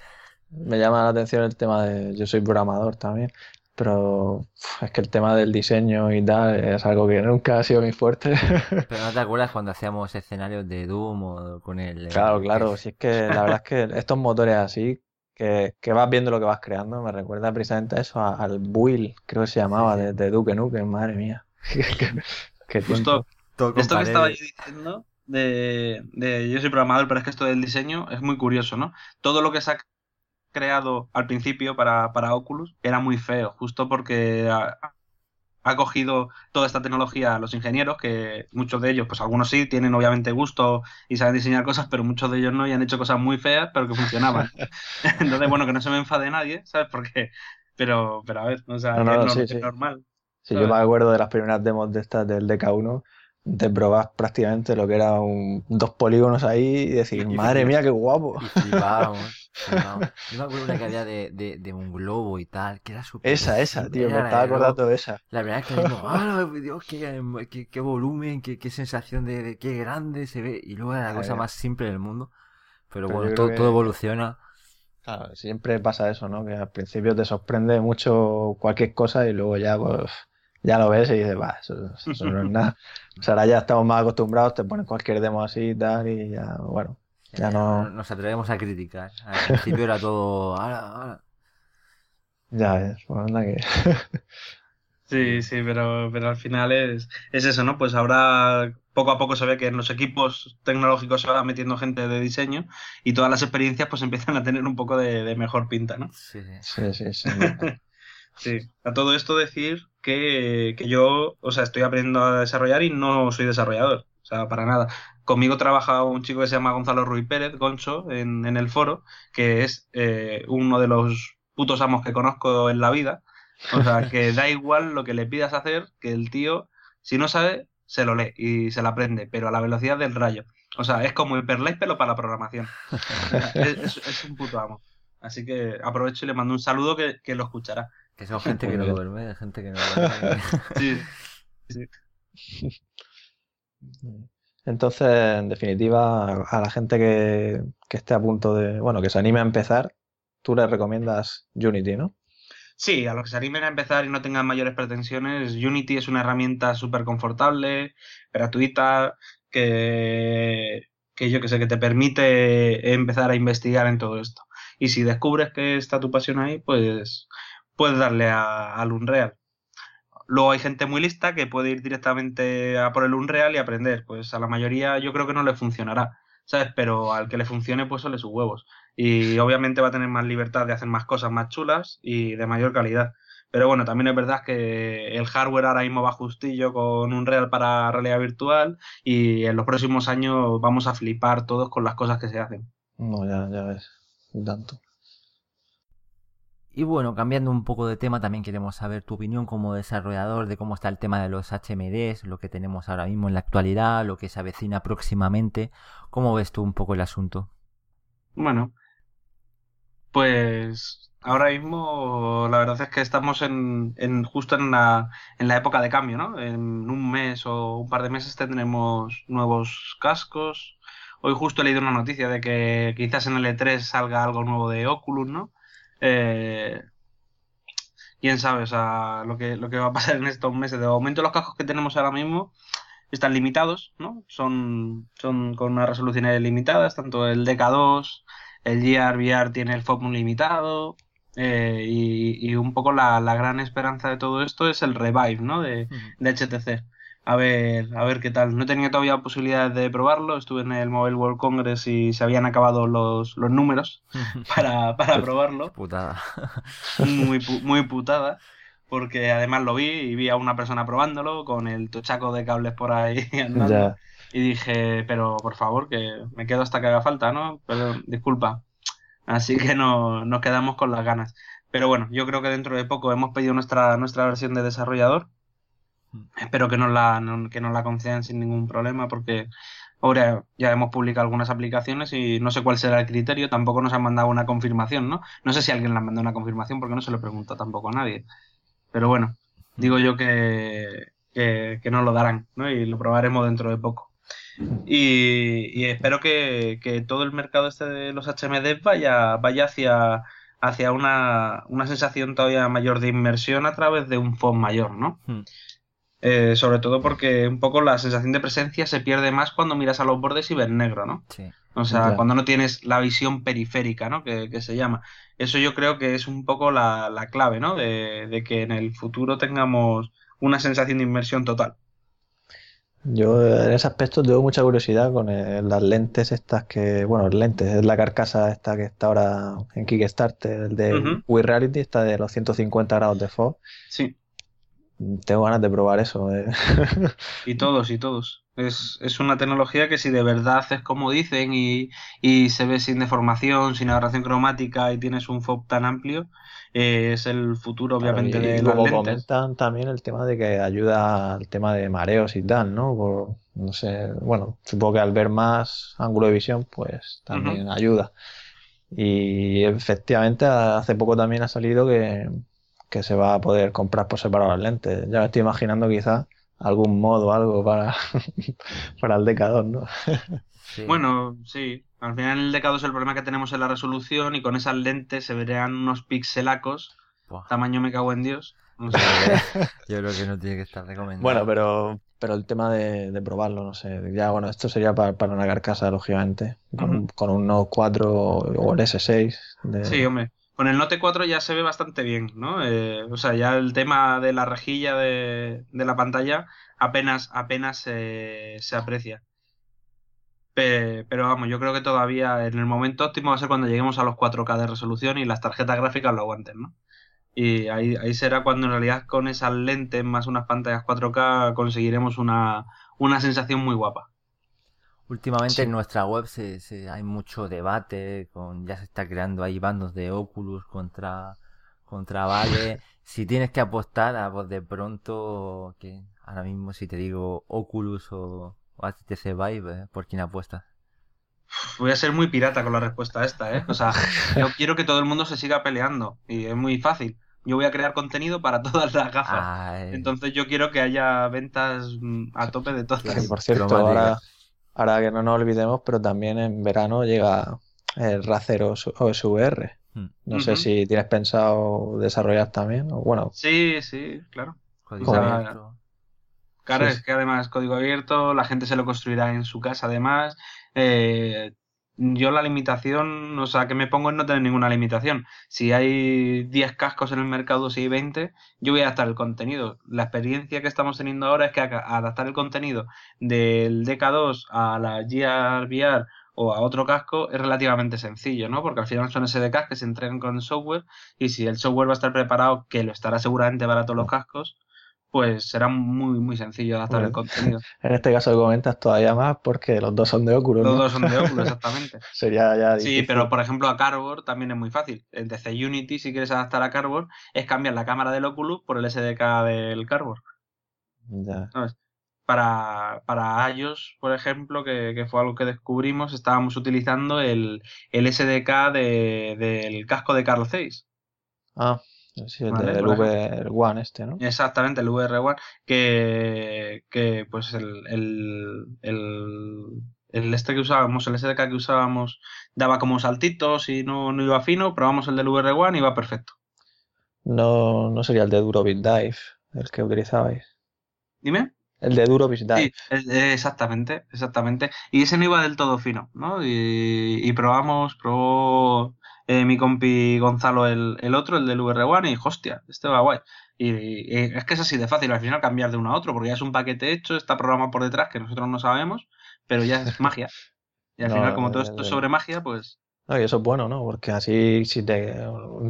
me llama la atención el tema de. Yo soy programador también, pero es que el tema del diseño y tal es algo que nunca ha sido muy fuerte. Pero no te acuerdas cuando hacíamos escenarios de Doom o con el. Claro, claro. Si es que la verdad es que estos motores así, que, que, vas viendo lo que vas creando, me recuerda precisamente a eso, al Build, creo que se llamaba, De, de, Duke Nukem, madre mía. que, Justo esto que estaba yo diciendo de, de, yo soy programador, pero es que esto del diseño es muy curioso, ¿no? Todo lo que se ha creado al principio para, para Oculus era muy feo, justo porque ha, cogido toda esta tecnología a los ingenieros, que muchos de ellos, pues algunos sí, tienen obviamente gusto y saben diseñar cosas, pero muchos de ellos no y han hecho cosas muy feas, pero que funcionaban. Entonces, bueno, que no se me enfade nadie, ¿sabes? Porque, pero, pero a ver, o sea, es, normal. Sí, yo me acuerdo de las primeras demos de estas del DK1 de probar prácticamente lo que era un, dos polígonos ahí y decir, madre mía, qué guapo. Y vamos, Yo me acuerdo una que había de, de, de, un globo y tal, que era súper. Esa, esa, tío, me estaba acordando de esa. La verdad es que digo, ¡ah, Dios, qué, qué, qué volumen, qué, qué, sensación de, qué grande se ve! Y luego era la cosa más simple del mundo. Pero, bueno, todo, todo evoluciona. Claro, siempre pasa eso, ¿no? Que al principio te sorprende mucho cualquier cosa y luego ya, pues ya lo ves y dices, va, eso, no es nada. O sea, ahora ya estamos más acostumbrados, te ponen cualquier demo así y tal, y ya, bueno, ya, no... Nos atrevemos a criticar. Al principio era todo... Ya es, bueno, anda que... sí, sí, pero, pero al final es, es eso, ¿no? Pues ahora poco a poco se ve que en los equipos tecnológicos se va metiendo gente de diseño y todas las experiencias pues empiezan a tener un poco de, mejor pinta, ¿no? Sí, sí, sí. sí, sí. A todo esto decir que, yo, o sea, estoy aprendiendo a desarrollar y no soy desarrollador. O sea, para nada. Conmigo trabaja un chico que se llama Gonzalo Ruiz Pérez, Goncho, en, en el foro, que es eh, uno de los putos amos que conozco en la vida. O sea, que da igual lo que le pidas hacer, que el tío, si no sabe, se lo lee y se lo aprende, pero a la velocidad del rayo. O sea, es como Hyperlight, pero para la programación. es, un puto amo. Así que aprovecho y le mando un saludo que, que lo escuchará. Que son gente que no duerme, gente que no duerme. sí, sí. Entonces, en definitiva, a la gente que, que esté a punto de, bueno, que se anime a empezar, tú le recomiendas Unity, ¿no? Sí, a los que se animen a empezar y no tengan mayores pretensiones, Unity es una herramienta súper confortable, gratuita, que, que yo que sé, que te permite empezar a investigar en todo esto. Y si descubres que está tu pasión ahí, pues puedes darle al Unreal. Luego hay gente muy lista que puede ir directamente a por el Unreal y aprender. Pues a la mayoría yo creo que no le funcionará, ¿sabes? Pero al que le funcione, pues sole sus huevos. Y obviamente va a tener más libertad de hacer más cosas más chulas y de mayor calidad. Pero bueno, también es verdad que el hardware ahora mismo va justillo con Unreal para realidad virtual y en los próximos años vamos a flipar todos con las cosas que se hacen. No, ya, ya ves, tanto. Y bueno, cambiando un poco de tema, también queremos saber tu opinión como desarrollador de cómo está el tema de los HMDs, lo que tenemos ahora mismo en la actualidad, lo que se avecina próximamente. ¿Cómo ves tú un poco el asunto? Bueno, pues ahora mismo la verdad es que estamos en, en justo en la, en la época de cambio, ¿no? En un mes o un par de meses tendremos nuevos cascos. Hoy justo he leído una noticia de que quizás en el E3 salga algo nuevo de Oculus, ¿no? Eh, quién sabe, o sea, lo que, lo que va a pasar en estos meses. De momento los cascos que tenemos ahora mismo están limitados, ¿no? Son, son con unas resoluciones limitadas, tanto el DK2, el Gear VR tiene el FOM limitado, eh, y, un poco la, gran esperanza de todo esto es el revive, ¿no? De, de HTC a ver, a ver qué tal. No he tenido todavía posibilidad de probarlo. Estuve en el Mobile World Congress y se habían acabado los, los números para, para probarlo. Putada. Muy, muy putada. Porque además lo vi y vi a una persona probándolo con el tochaco de cables por ahí andando. Y dije, pero por favor, que me quedo hasta que haga falta, ¿no? Pero disculpa. Así que no, nos quedamos con las ganas. Pero bueno, yo creo que dentro de poco hemos pedido nuestra, nuestra versión de desarrollador Espero que nos la, que nos la concedan sin ningún problema porque ahora ya hemos publicado algunas aplicaciones y no sé cuál será el criterio, tampoco nos han mandado una confirmación, ¿no? No sé si alguien le ha mandado una confirmación porque no se lo pregunta tampoco a nadie. Pero bueno, digo yo que, que, nos lo darán, ¿no? Y lo probaremos dentro de poco. Y, espero que, que, todo el mercado este de los HMD vaya, vaya hacia, hacia una, una sensación todavía mayor de inmersión a través de un phone mayor, ¿no? Hmm. Eh, sobre todo porque un poco la sensación de presencia se pierde más cuando miras a los bordes y ves negro, ¿no? Sí. O sea, cuando no tienes la visión periférica, ¿no? Que, se llama. Eso yo creo que es un poco la, clave, ¿no? De, que en el futuro tengamos una sensación de inmersión total. Yo en ese aspecto tengo mucha curiosidad con las lentes estas que, bueno, lentes, es la carcasa esta que está ahora en Kickstarter, el de Wii Reality, está de los 150 grados de fog. Sí. Tengo ganas de probar eso. Eh. Y todos, y todos. Es, es, una tecnología que si de verdad haces como dicen y, se ve sin deformación, sin aberración cromática y tienes un FOB tan amplio, eh, es el futuro obviamente de las lentes. comentan también el tema de que ayuda al tema de mareos y tal, ¿no? no sé, bueno, supongo que al ver más ángulo de visión, pues también ayuda. Y efectivamente hace poco también ha salido que, que se va a poder comprar por separado las lentes. Ya me estoy imaginando quizás algún modo, algo para, para el DK2, ¿no? Bueno, sí. Al final el DK2 el problema que tenemos es la resolución y con esas lentes se verían unos pixelacos. Tamaño me cago en Dios. Yo creo que no tiene que estar recomendado. Bueno, pero, pero el tema de, probarlo, no sé. Ya, bueno, esto sería para, para una carcasa, lógicamente. Con, con un Note 4 o el S6. Sí, hombre. Con el Note 4 ya se ve bastante bien, ¿no? Eh, o sea, ya el tema de la rejilla de, la pantalla apenas, apenas se aprecia. Pero, vamos, yo creo que todavía en el momento óptimo va a ser cuando lleguemos a los 4K de resolución y las tarjetas gráficas lo aguanten, ¿no? Y ahí, ahí será cuando en realidad con esas lentes más unas pantallas 4K conseguiremos una, una sensación muy guapa. Últimamente en nuestra web se, hay mucho debate, con ya se está creando ahí bandos de Oculus contra, contra Valve. si tienes que apostar a pues de pronto, que ahora mismo si te digo Oculus o, HTC Vive, ¿eh? ¿por quién apuestas? Voy a ser muy pirata con la respuesta a esta, ¿eh? O sea, yo quiero que todo el mundo se siga peleando y es muy fácil. Yo voy a crear contenido para todas las gafas. Entonces yo quiero que haya ventas mm, a tope de todas. por cierto, ahora Ahora que no nos olvidemos, pero también en verano llega el Razer OSVR. Hmm. No sé si tienes pensado desarrollar también. O bueno. Sí, sí, claro. Código abierto. Claro, es que además código abierto, la gente se lo construirá en su casa además. Eh, yo la limitación, o sea, que me pongo es no tener ninguna limitación. Si hay 10 cascos en el mercado, si hay 20, yo voy a adaptar el contenido. La experiencia que estamos teniendo ahora es que adaptar el contenido del DK2 a la Gear VR o a otro casco es relativamente sencillo, ¿no? Porque al final son SDKs que se entregan con el software y si el software va a estar preparado, que lo estará seguramente para todos los cascos, pues será muy, muy sencillo adaptar el contenido. En este caso comentas todavía más porque los dos son de Oculus. Los dos son de Oculus, exactamente. Sería ya Sí, pero por ejemplo a Cardboard también es muy fácil. El DC Unity, si quieres adaptar a Cardboard, es cambiar la cámara del Oculus por el SDK del Cardboard. Ya. Para, para iOS, por ejemplo, que, fue algo que descubrimos, estábamos utilizando el, el SDK del casco de Carl Zeiss. Ah. Sí, el del VR1 este, ¿no? Exactamente, el VR1, que, que pues el, el, el, este que usábamos, el SDK que usábamos, daba como saltitos y no, no iba fino, probamos el del VR1 y iba perfecto. No, no sería el de Duro Dive el que utilizabais. Dime. El de Duro Dive. Sí, exactamente, exactamente. Y ese no iba del todo fino, ¿no? Y, probamos, probó eh, mi compi Gonzalo el, el otro, el del VR1, y hostia, este va guay. Y, es que es así de fácil al final cambiar de uno a otro, porque ya es un paquete hecho, está programado por detrás que nosotros no sabemos, pero ya es magia. Y al final, como todo esto es sobre magia, pues. No, y eso es bueno, ¿no? Porque así, si te.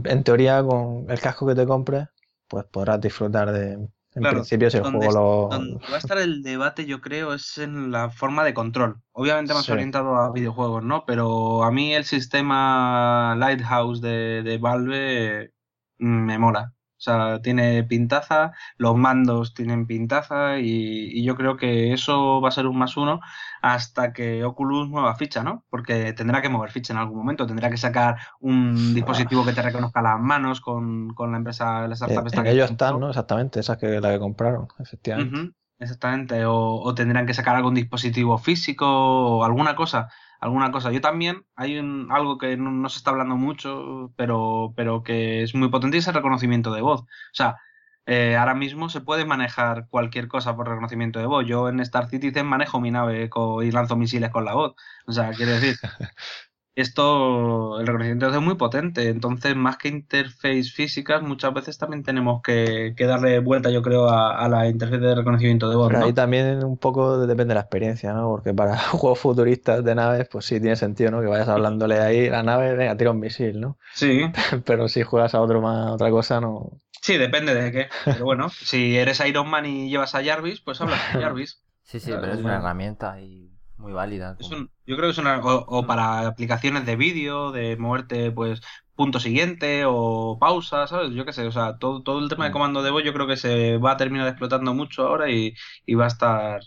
En teoría, con el casco que te compres, pues podrás disfrutar de, en principio, si el juego lo. Donde va a estar el debate, yo creo, es en la forma de control. Obviamente más orientado a videojuegos, ¿no? Pero a mí el sistema Lighthouse de, de Valve mm, me mola. O sea, tiene pintaza, los mandos tienen pintaza y, yo creo que eso va a ser un más uno hasta que Oculus mueva ficha, ¿no? Porque tendrá que mover ficha en algún momento, tendrá que sacar un dispositivo que te reconozca las manos con, la empresa, la startup. En, ellos están, ¿no? Exactamente, esa que la que compraron, efectivamente. exactamente, o, o, tendrán que sacar algún dispositivo físico o alguna cosa alguna cosa. Yo también, hay un, algo que no, se está hablando mucho, pero, pero que es muy potente y es el reconocimiento de voz. O sea, eh, ahora mismo se puede manejar cualquier cosa por reconocimiento de voz. Yo en Star Citizen manejo mi nave y lanzo misiles con la voz. O sea, quiere decir, esto, el reconocimiento es muy potente, entonces más que interface físicas, muchas veces también tenemos que, darle vuelta, yo creo, a, la interfaz de reconocimiento de voz. Pero ahí también un poco depende de la experiencia, ¿no? Porque para juegos futuristas de naves, pues sí tiene sentido, ¿no? Que vayas hablándole ahí a la nave, venga, tira un misil, ¿no? Sí. Pero si juegas a otro más, otra cosa, no. Sí, depende de qué. Pero bueno, si eres Iron Man y llevas a Jarvis, pues hablas con Jarvis. Sí, sí, pero es una herramienta y muy válida. yo creo que es una. O, para aplicaciones de vídeo, de moverte, pues, punto siguiente o pausa, ¿sabes? Yo qué sé, o sea, todo, todo el tema de mm. comando de voz yo creo que se va a terminar explotando mucho ahora y, va a estar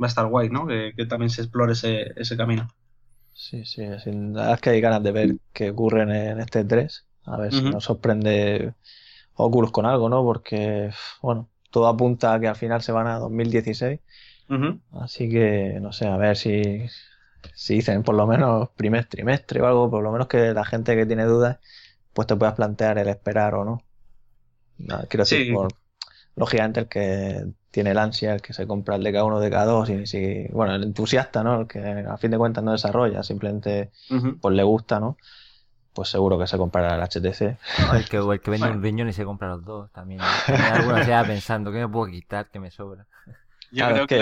va a estar guay, ¿no? Que, también se explore ese, ese camino. Sí, sí, sin verdad es que hay ganas de ver qué ocurre en, este 3. A ver si nos sorprende Oculus con algo, ¿no? Porque, bueno, todo apunta a que al final se van a 2016 Así que, no sé, a ver si, si dicen por lo menos primer trimestre o algo, por lo menos que la gente que tiene dudas, pues te puedas plantear el esperar o no. quiero decir, por, lógicamente el que tiene el ansia, el que se compra el DK1, DK2, y si, bueno, el entusiasta, ¿no? El que a fin de cuentas no desarrolla, simplemente pues le gusta, ¿no? Pues seguro que se comprará el HTC. el, que, el que vende un riñón y se compra los dos también. Algunos se va pensando, ¿qué me puedo quitar que me sobra? Yo creo que,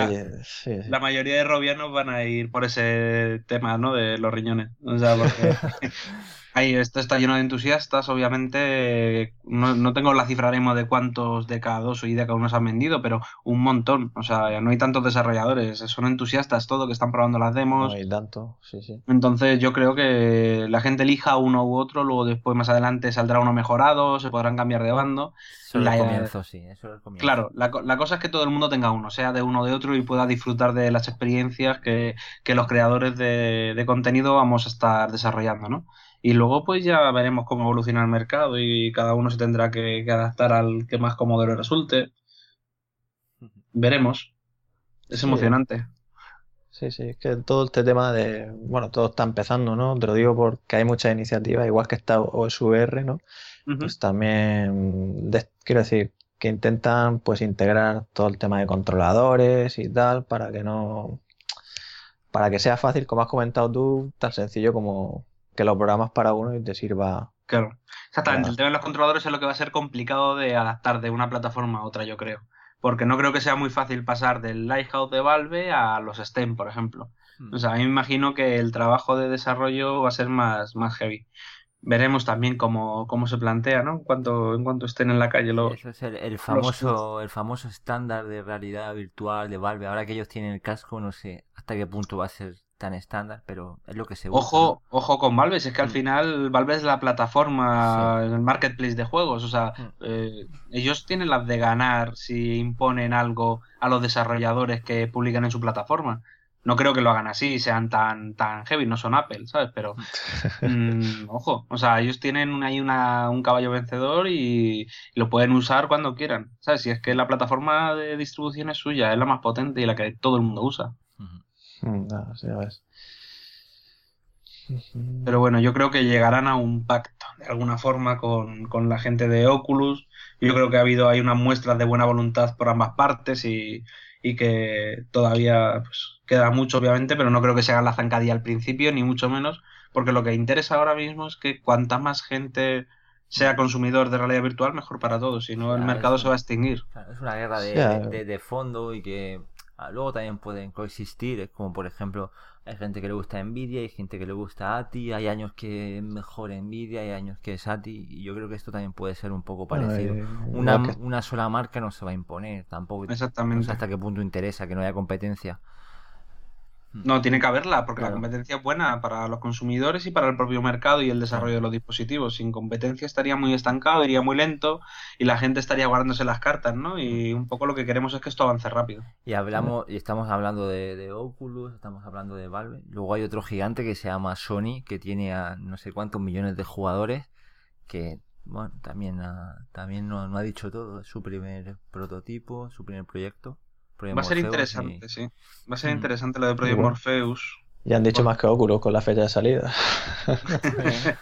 la, mayoría de robianos van a ir por ese tema, ¿no? De los riñones. O sea, porque Ahí esto está lleno de entusiastas, obviamente no, tengo la cifra de cuántos de cada dos y de cada uno se han vendido, pero un montón. O sea, no hay tantos desarrolladores, son entusiastas todo que están probando las demos. No hay tanto, sí, sí. Entonces yo creo que la gente elija uno u otro, luego después más adelante saldrá uno mejorado, se podrán cambiar de bando. Eso es el comienzo, sí, eso es el comienzo. Claro, la, la, cosa es que todo el mundo tenga uno, sea de uno o de otro y pueda disfrutar de las experiencias que, que los creadores de, de contenido vamos a estar desarrollando, ¿no? Y luego pues ya veremos cómo evoluciona el mercado y cada uno se tendrá que, adaptar al que más cómodo le resulte. Veremos. Es emocionante. Sí, sí, es que todo este tema de, bueno, todo está empezando, ¿no? Te lo digo porque hay muchas iniciativas, igual que está OSVR, ¿no? Pues también, quiero decir, que intentan pues integrar todo el tema de controladores y tal para que no, para que sea fácil, como has comentado tú, tan sencillo como que lo programas para uno y te sirva. Claro, exactamente. El tema de los controladores es lo que va a ser complicado de adaptar de una plataforma a otra, yo creo. Porque no creo que sea muy fácil pasar del Lighthouse de Valve a los STEM, por ejemplo. Hmm. O sea, a mí me imagino que el trabajo de desarrollo va a ser más, más heavy. Veremos también cómo, cómo se plantea, ¿no? En cuanto, en cuanto estén en la calle los. Eso es el, famoso, el famoso estándar de realidad virtual de Valve. Ahora que ellos tienen el casco, no sé hasta qué punto va a ser tan estándar, pero es lo que se Ojo, ojo con Valve, es que al mm. final Valve es la plataforma, el marketplace de juegos, o sea, mm. eh, ellos tienen las de ganar si imponen algo a los desarrolladores que publican en su plataforma. No creo que lo hagan así y sean tan, tan heavy, no son Apple, ¿sabes? Pero, mm, ojo, o sea, ellos tienen ahí una, un caballo vencedor y, lo pueden usar cuando quieran, ¿sabes? Si es que la plataforma de distribución es suya, es la más potente y la que todo el mundo usa. Mm, Pero bueno, yo creo que llegarán a un pacto de alguna forma con, con la gente de Oculus. Yo creo que ha habido hay unas muestras de buena voluntad por ambas partes y, y que todavía pues, queda mucho, obviamente, pero no creo que se haga la zancadilla al principio, ni mucho menos, porque lo que interesa ahora mismo es que cuanta más gente sea consumidor de realidad virtual, mejor para todos, si no el mercado es se va a extinguir. Claro, es una guerra de, Sí, de- de fondo y que ah, luego también pueden coexistir. Es como, por ejemplo, hay gente que le gusta Nvidia, hay gente que le gusta ATI, hay años que es mejor Nvidia, hay años que es ATI, y yo creo que esto también puede ser un poco parecido. eh, Una, que- una sola marca no se va a imponer tampoco. No Exactamente. sé hasta qué punto interesa que no haya competencia. No, tiene que haberla, porque Claro. la competencia es buena para los consumidores y para el propio mercado y el desarrollo de los dispositivos. Sin competencia estaría muy estancado, iría muy lento y la gente estaría guardándose las cartas, ¿no? Y un poco lo que queremos es que esto avance rápido. Y hablamos, y estamos hablando de, de Oculus, estamos hablando de Valve. Luego hay otro gigante que se llama Sony, que tiene a no sé cuántos millones de jugadores, que bueno, también ha, también no, no ha dicho todo. Es su primer prototipo, su primer proyecto. Project Va a ser Morpheus, interesante, y- sí. Va a ser Mm. interesante lo de Project Bueno. Morpheus. Ya han dicho Bueno. más que Oculus con la fecha de salida.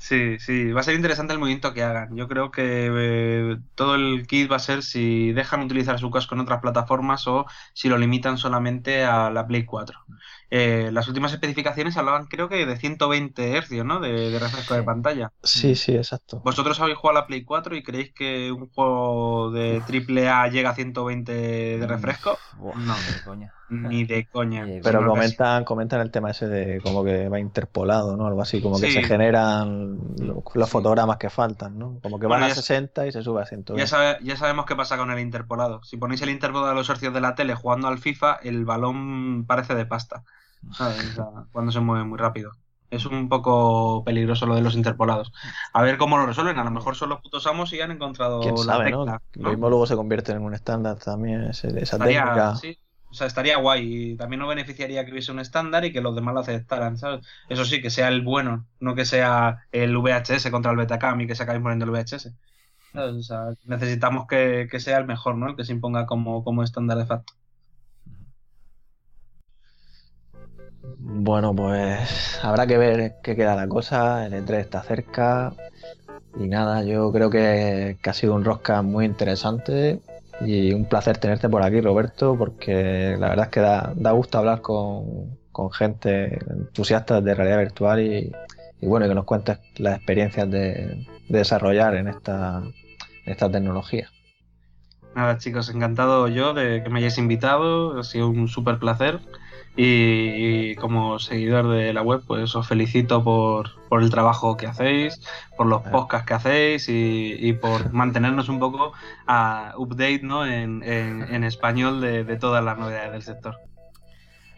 Sí, sí, va a ser interesante el movimiento que hagan. Yo creo que eh, todo el kit va a ser si dejan utilizar su casco en otras plataformas o si lo limitan solamente a la Play 4. Eh, las últimas especificaciones hablaban creo que de 120 Hz, ¿no? De, de refresco de pantalla. Sí, sí, exacto. ¿Vosotros habéis jugado a la Play 4 y creéis que un juego de AAA llega a 120 de refresco? No. ni de coña. Ni de coña. Pero comentan, comentan el tema ese de como que va interpolado, ¿no? Algo así, como que Sí. se generan lo- los Sí. fotogramas que faltan, ¿no? Como que Bueno, van a ya- 60 y se sube a 120. Ya, sabe- ya sabemos qué pasa con el interpolado. Si ponéis el interpolado de los hercios de la tele jugando al FIFA, el balón parece de pasta. ¿Sabes? O sea, cuando se mueve muy rápido. Es un poco peligroso lo de los interpolados. A ver cómo lo resuelven. A lo mejor son los putos amos y han encontrado ¿Quién la no? tecla, Lo ¿no? mismo luego se convierte en un estándar también, esa Estaría, técnica. sí, o sea, estaría guay. Y también nos beneficiaría que hubiese un estándar y que los demás lo aceptaran, ¿sabes? Eso sí, que sea el bueno, no que sea el VHS contra el Betacam y que se acaben poniendo el VHS. O sea, necesitamos que, que sea el mejor, ¿no? El que se imponga como, como estándar de facto. Bueno, pues habrá que ver qué queda la cosa. El E3 está cerca. Y nada, yo creo que, ha sido un rosca muy interesante. Y un placer tenerte por aquí, Roberto, porque la verdad es que da, da gusto hablar con, con gente entusiasta de realidad virtual y, bueno, que nos cuentes las experiencias de, de desarrollar en esta, en esta tecnología. Nada, chicos, encantado yo de que me hayáis invitado. Ha sido un súper placer. Y, y como seguidor de la web, pues os felicito por, por el trabajo que hacéis, por los Ah. podcasts que hacéis y, y por mantenernos un poco a update ¿no? en, en, en español de, de todas las novedades del sector.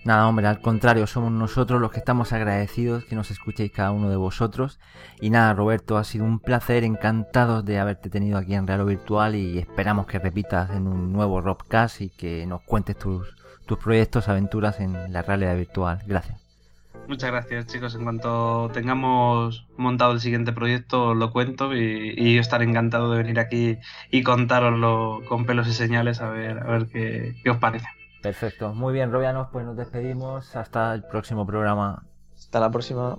Nada, hombre, al contrario, somos nosotros los que estamos agradecidos que nos escuchéis cada uno de vosotros. Y nada, Roberto, ha sido un placer, encantados de haberte tenido aquí en Real o Virtual y esperamos que repitas en un nuevo Robcast y que nos cuentes tus, tus proyectos, aventuras en la realidad virtual. Gracias. Muchas gracias, chicos. En cuanto tengamos montado el siguiente proyecto, os lo cuento y, y yo estaré encantado de venir aquí y contároslo con pelos y señales a ver, a ver qué, qué os parece. Perfecto, muy bien, Robianos, pues nos despedimos. Hasta el próximo programa. Hasta la próxima.